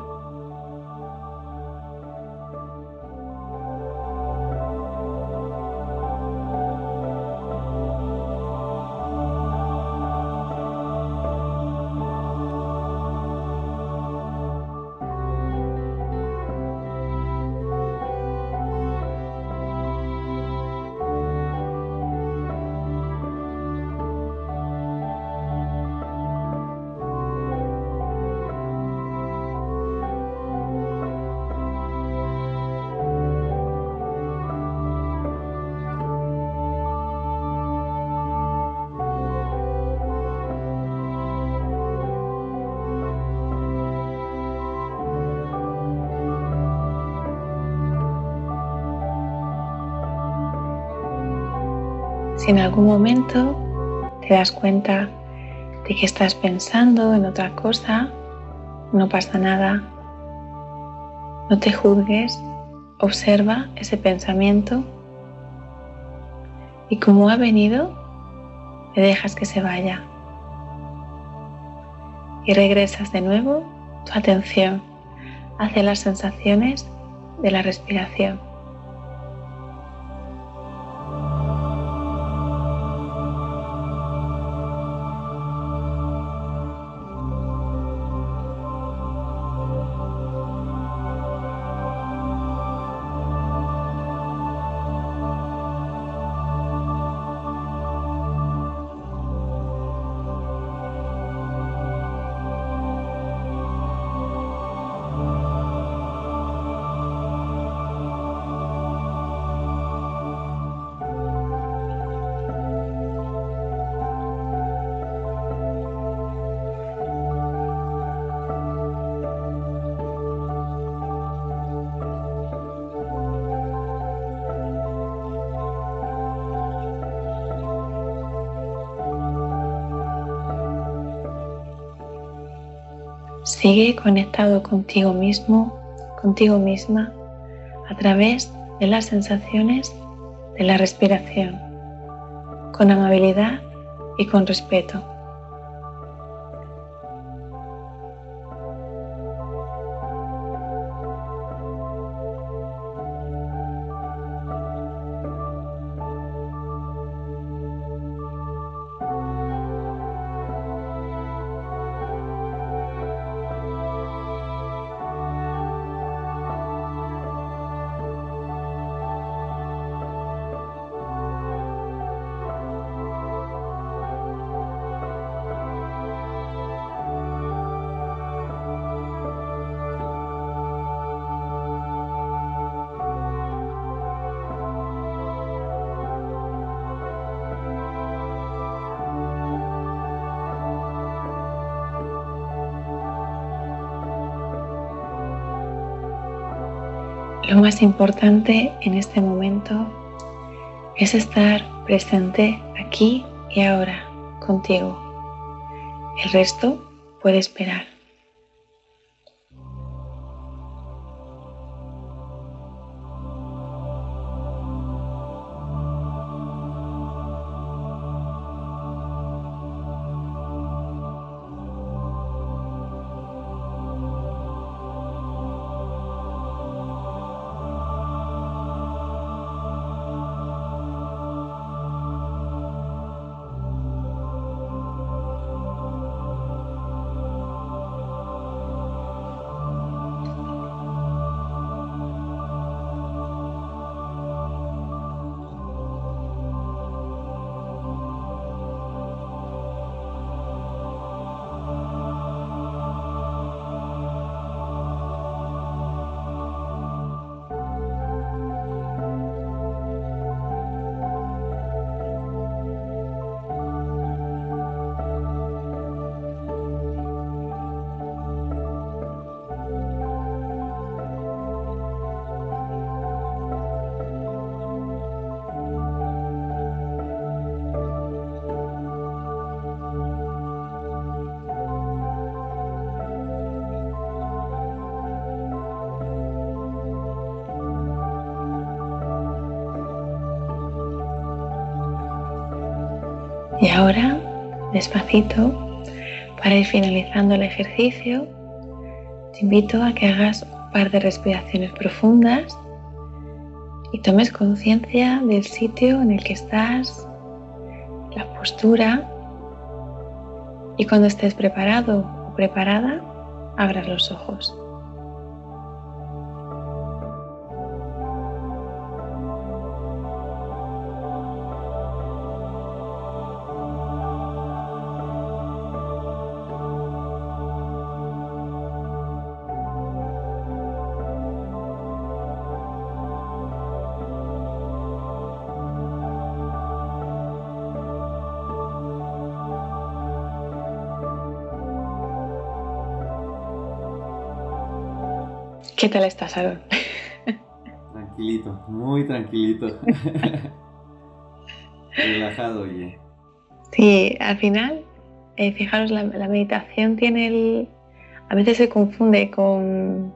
En algún momento te das cuenta de que estás pensando en otra cosa, no pasa nada. No te juzgues, observa ese pensamiento y como ha venido, le dejas que se vaya. Y regresas de nuevo tu atención hacia las sensaciones de la respiración. Sigue conectado contigo mismo, contigo misma, a través de las sensaciones de la respiración, con amabilidad y con respeto. Importante en este momento es estar presente aquí y ahora contigo. El resto puede esperar. Ahora, despacito, para ir finalizando el ejercicio, te invito a que hagas un par de respiraciones profundas y tomes conciencia del sitio en el que estás, la postura y cuando estés preparado o preparada, abras los ojos. ¿Qué tal estás, Aaron? Tranquilito, muy tranquilito. relajado, oye. Sí, al final, eh, fijaros, la, meditación tiene el... A veces se confunde con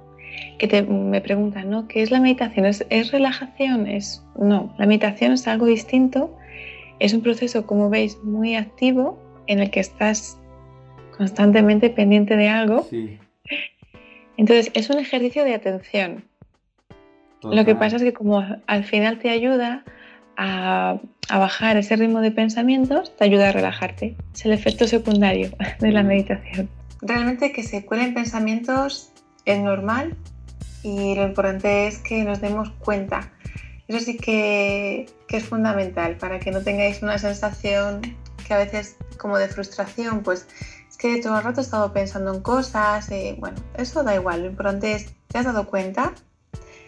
que te, me preguntan, ¿no? ¿Qué es la meditación? ¿Es, ¿Es, relajación? Es, no, la meditación es algo distinto. Es un proceso, como veis, muy activo en el que estás constantemente pendiente de algo. Sí. Entonces, es un ejercicio de atención. Lo que pasa es que como al final te ayuda a, bajar ese ritmo de pensamientos, te ayuda a relajarte. Es el efecto secundario de la meditación. Realmente que se cuelen pensamientos es normal y lo importante es que nos demos cuenta. Eso sí que, que, es fundamental para que no tengáis una sensación que a veces como de frustración, pues es que todo el rato he estado pensando en cosas, y eh, bueno, eso da igual, lo importante es, ¿te has dado cuenta?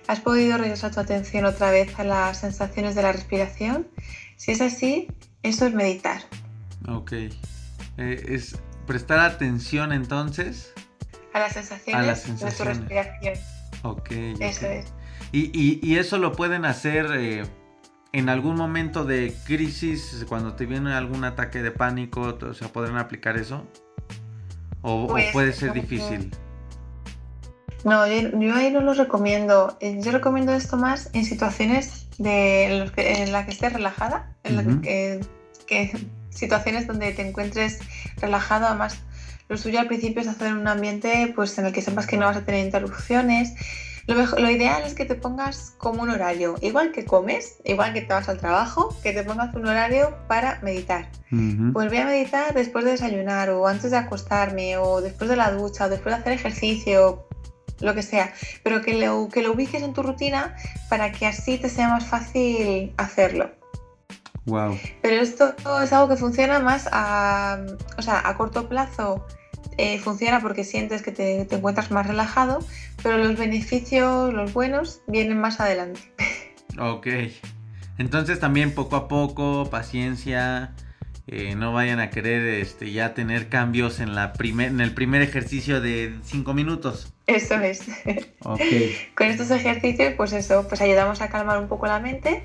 ¿Has podido regresar tu atención otra vez a las sensaciones de la respiración? Si es así, eso es meditar. Ok. Eh, es prestar atención entonces. A las sensaciones, de tu respiración. Ok. Eso es. Y, eso lo pueden hacer eh, en algún momento de crisis, cuando te viene algún ataque de pánico, o sea, ¿podrán aplicar eso? ¿O, pues, puede ser difícil? No, yo, ahí no lo recomiendo. Eh, yo recomiendo esto más en situaciones de, en, las que estés relajada, en que, situaciones donde te encuentres relajado. Además, lo suyo al principio es hacer un ambiente pues, en el que sepas que no vas a tener interrupciones. Lo, lo, ideal es que te pongas como un horario, igual que comes, igual que te vas al trabajo, que te pongas un horario para meditar. Pues voy a meditar después de desayunar o antes de acostarme o después de la ducha o después de hacer ejercicio, lo que sea, pero que lo, que lo ubiques en tu rutina para que así te sea más fácil hacerlo. Wow. Pero esto es algo que funciona más a, o sea, a corto plazo. Eh, funciona porque sientes que te, te, encuentras más relajado, pero los beneficios, los buenos, vienen más adelante. Ok. Entonces también poco a poco, paciencia, eh, no vayan a querer este, ya tener cambios en, la primer, en el primer ejercicio de 5 minutos. Eso es. Con estos ejercicios, pues eso, pues ayudamos a calmar un poco la mente,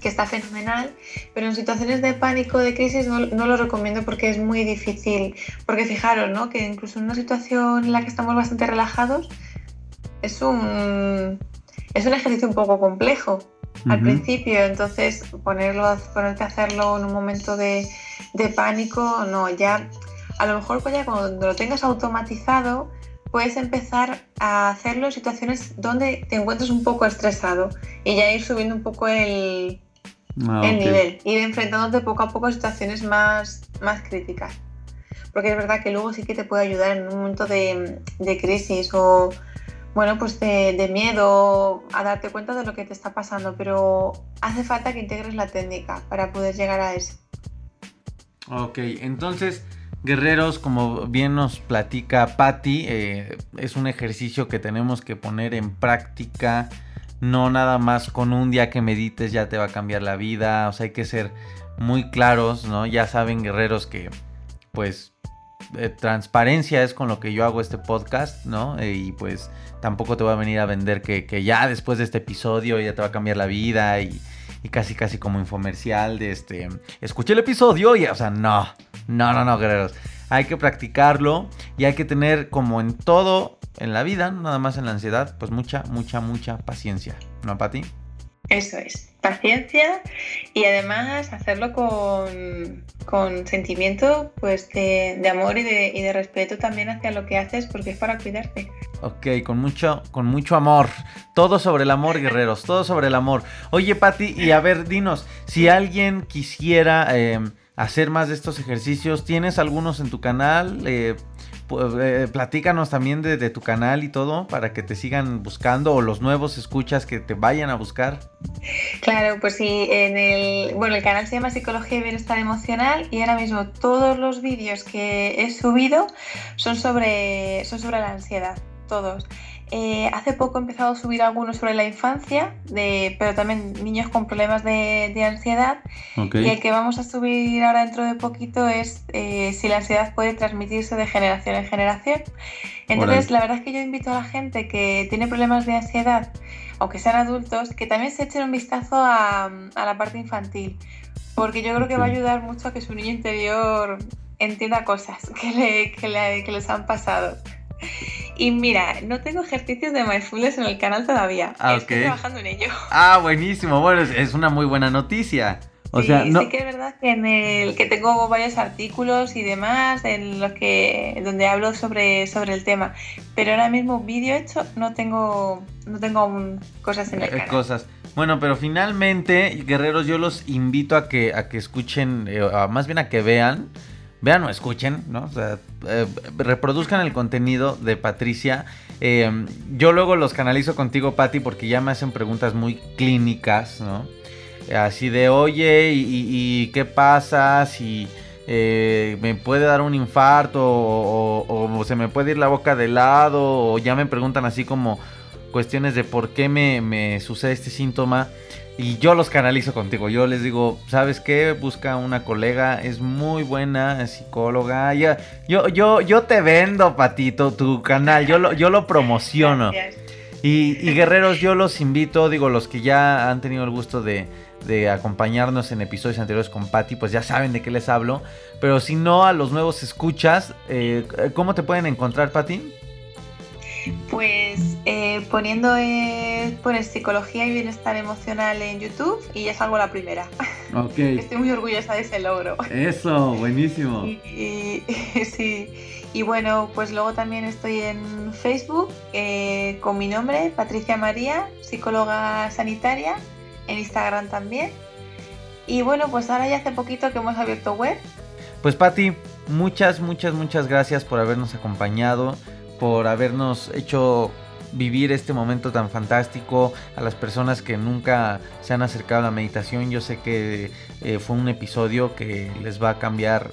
que está fenomenal, pero en situaciones de pánico, de crisis, no, lo recomiendo porque es muy difícil. Porque fijaros, ¿no? Que incluso en una situación en la que estamos bastante relajados, es un, es un ejercicio un poco complejo al principio, entonces ponerlo, ponerte a hacerlo en un momento de, de pánico, no, ya a lo mejor pues ya cuando lo tengas automatizado, puedes empezar a hacerlo en situaciones donde te encuentres un poco estresado y ya ir subiendo un poco el, ah, el nivel, ir enfrentándote poco a poco a situaciones más, más críticas. Porque es verdad que luego sí que te puede ayudar en un momento de, de crisis o bueno, pues de, de, miedo a darte cuenta de lo que te está pasando, pero hace falta que integres la técnica para poder llegar a eso. Ok, entonces Guerreros, como bien nos platica Patti, eh, es un ejercicio que tenemos que poner en práctica. No nada más con un día que medites ya te va a cambiar la vida. O sea, hay que ser muy claros, ¿no? Ya saben, guerreros, que pues eh, transparencia es con lo que yo hago este podcast, ¿no? Eh, y pues tampoco te voy a venir a vender que, ya después de este episodio ya te va a cambiar la vida y, y casi casi como infomercial de este, escuché el episodio y, o sea, no, no, no, no, guerreros. Hay que practicarlo y hay que tener, como en todo en la vida, nada más en la ansiedad, pues mucha, mucha, mucha paciencia. ¿No, Pati? Eso es, paciencia y además hacerlo con, con sentimiento pues de, de amor y de, y de, respeto también hacia lo que haces porque es para cuidarte. Ok, con mucho, con mucho amor. Todo sobre el amor, guerreros, todo sobre el amor. Oye, Pati, y a ver, dinos, si alguien quisiera... Eh, hacer más de estos ejercicios. ¿Tienes algunos en tu canal? Eh, pues, eh, platícanos también de, tu canal y todo para que te sigan buscando o los nuevos escuchas que te vayan a buscar. Claro, pues sí, en el, bueno, el canal se llama Psicología y Bienestar Emocional y ahora mismo todos los vídeos que he subido son sobre, son sobre la ansiedad, todos. Eh, hace poco he empezado a subir algunos sobre la infancia, de, pero también niños con problemas de, ansiedad. Y el que vamos a subir ahora dentro de poquito es eh, si la ansiedad puede transmitirse de generación en generación. Entonces, la verdad es que yo invito a la gente que tiene problemas de ansiedad aunque sean adultos, que también se echen un vistazo a, la parte infantil, porque yo creo que va a ayudar mucho a que su niño interior entienda cosas que, le, que, les han pasado. Y mira, no tengo ejercicios de mindfulness en el canal todavía. Ah, Estoy trabajando en ello. Ah, buenísimo. Bueno, es una muy buena noticia. O sí, sea, no... sí que es verdad que en el que tengo varios artículos y demás en los que donde hablo sobre, sobre el tema, pero ahora mismo vídeo hecho no tengo no tengo cosas en el eh, canal. Cosas. Bueno, pero finalmente, guerreros, yo los invito a que a que escuchen, eh, más bien a que vean, vean o escuchen, ¿no? O sea, eh, reproduzcan el contenido de Patricia. yo luego los canalizo contigo, Patti, porque ya me hacen preguntas muy clínicas, ¿no? Así de, oye, ¿y, qué pasa si eh, me puede dar un infarto o, se me puede ir la boca de lado? O ya me preguntan así como cuestiones de por qué me, sucede este síntoma. Y yo los canalizo contigo. Yo les digo, ¿sabes qué? Busca una colega, es muy buena, psicóloga. yo, yo, yo te vendo, Patito, tu canal. Yo lo, yo lo promociono. Y, y, guerreros, yo los invito, digo, los que ya han tenido el gusto de, de acompañarnos en episodios anteriores con Patty, pues ya saben de qué les hablo. Pero si no, a los nuevos escuchas, eh, ¿cómo te pueden encontrar, Patty? Pues eh, poniendo eh, psicología y bienestar emocional en YouTube y ya salgo la primera. Ok. Estoy muy orgullosa de ese logro. Eso, buenísimo. Y, sí. Y bueno, pues luego también estoy en Facebook con mi nombre, Patricia María, psicóloga sanitaria en Instagram también. Y bueno, pues ahora ya hace poquito que hemos abierto web. Pues Patti, muchas, muchas, muchas gracias por habernos acompañado, por habernos hecho vivir este momento tan fantástico a las personas que nunca se han acercado a la meditación. Yo sé que eh, fue un episodio que les va a cambiar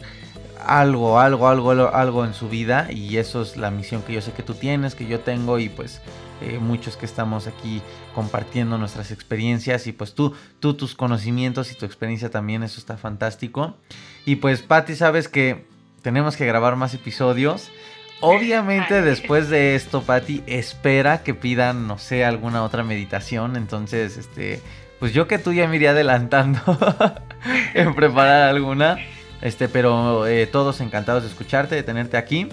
algo, algo, algo, algo en su vida y eso es la misión que yo sé que tú tienes, que yo tengo y pues eh, muchos que estamos aquí compartiendo nuestras experiencias y pues tú, tú tus conocimientos y tu experiencia también, eso está fantástico. Y pues Patti, sabes que tenemos que grabar más episodios. Obviamente después de esto, Patti, espera que pidan, no sé, alguna otra meditación. Entonces, este, pues yo que tú ya me iría adelantando en preparar alguna. Este, pero eh, todos encantados de escucharte, de tenerte aquí.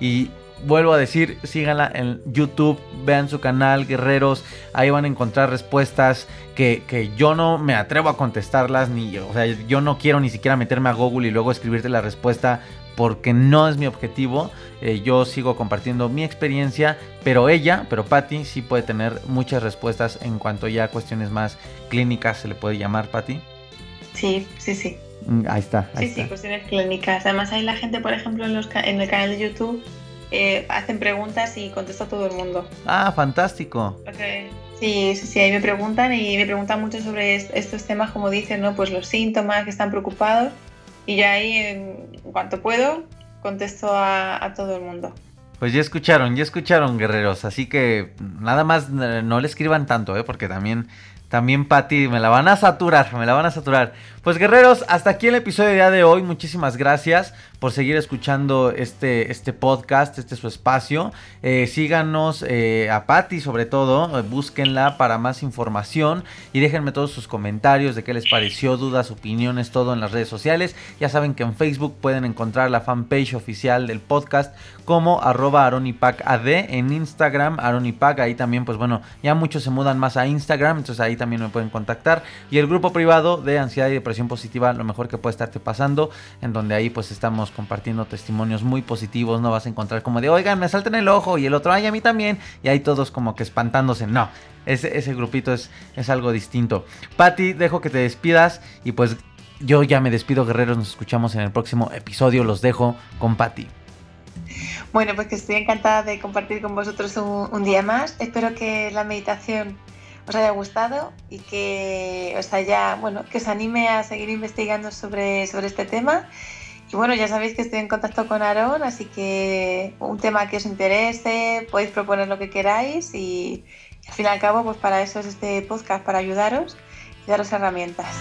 Y vuelvo a decir, síganla en YouTube, vean su canal, guerreros. Ahí van a encontrar respuestas que, yo no me atrevo a contestarlas. Ni, o sea, yo no quiero ni siquiera meterme a Google y luego escribirte la respuesta porque no es mi objetivo. Eh, yo sigo compartiendo mi experiencia, pero ella, pero Patty, sí puede tener muchas respuestas en cuanto ya a cuestiones más clínicas se le puede llamar, Patty. Sí, sí, sí. Mm, ahí está. sí, sí, cuestiones clínicas. Además, hay la gente, por ejemplo, en, los, en el canal de YouTube, eh, hacen preguntas y contesta todo el mundo. Ah, fantástico. Sí, sí, sí, ahí me preguntan y me preguntan mucho sobre estos temas, como dicen, ¿no? Pues los síntomas, que están preocupados. Y yo ahí, en cuanto puedo, contesto a, todo el mundo. Pues ya escucharon, ya escucharon, guerreros. Así que nada más eh, no le escriban tanto, ¿eh? Porque también también Patti, me la van a saturar, me la van a saturar. Pues guerreros, hasta aquí el episodio de hoy. Muchísimas gracias por seguir escuchando este, este podcast, este es su espacio. Eh, síganos eh, a Patti sobre todo, eh, búsquenla para más información y déjenme todos sus comentarios de qué les pareció, dudas, opiniones, todo en las redes sociales. Ya saben que en Facebook pueden encontrar la fanpage oficial del podcast como arroba aronipacad, en Instagram aronipac, ahí también pues bueno, ya muchos se mudan más a Instagram, entonces ahí también me pueden contactar. Y el grupo privado de ansiedad y depresión positiva, lo mejor que puede estarte pasando, en donde ahí pues estamos compartiendo testimonios muy positivos, no vas a encontrar como de, oigan, me salten el ojo y el otro, ay, a mí también, y ahí todos como que espantándose, no. Ese, ese grupito es, es algo distinto. Patti, dejo que te despidas y pues yo ya me despido, guerreros. Nos escuchamos en el próximo episodio. Los dejo con Patti. Bueno, pues que estoy encantada de compartir con vosotros un, día más. Espero que la meditación os haya gustado y que os haya, bueno, que os anime a seguir investigando sobre, sobre este tema. Y bueno, ya sabéis que estoy en contacto con Aaron, así que un tema que os interese, podéis proponer lo que queráis y, al fin y al cabo, pues para eso es este podcast, para ayudaros y daros herramientas.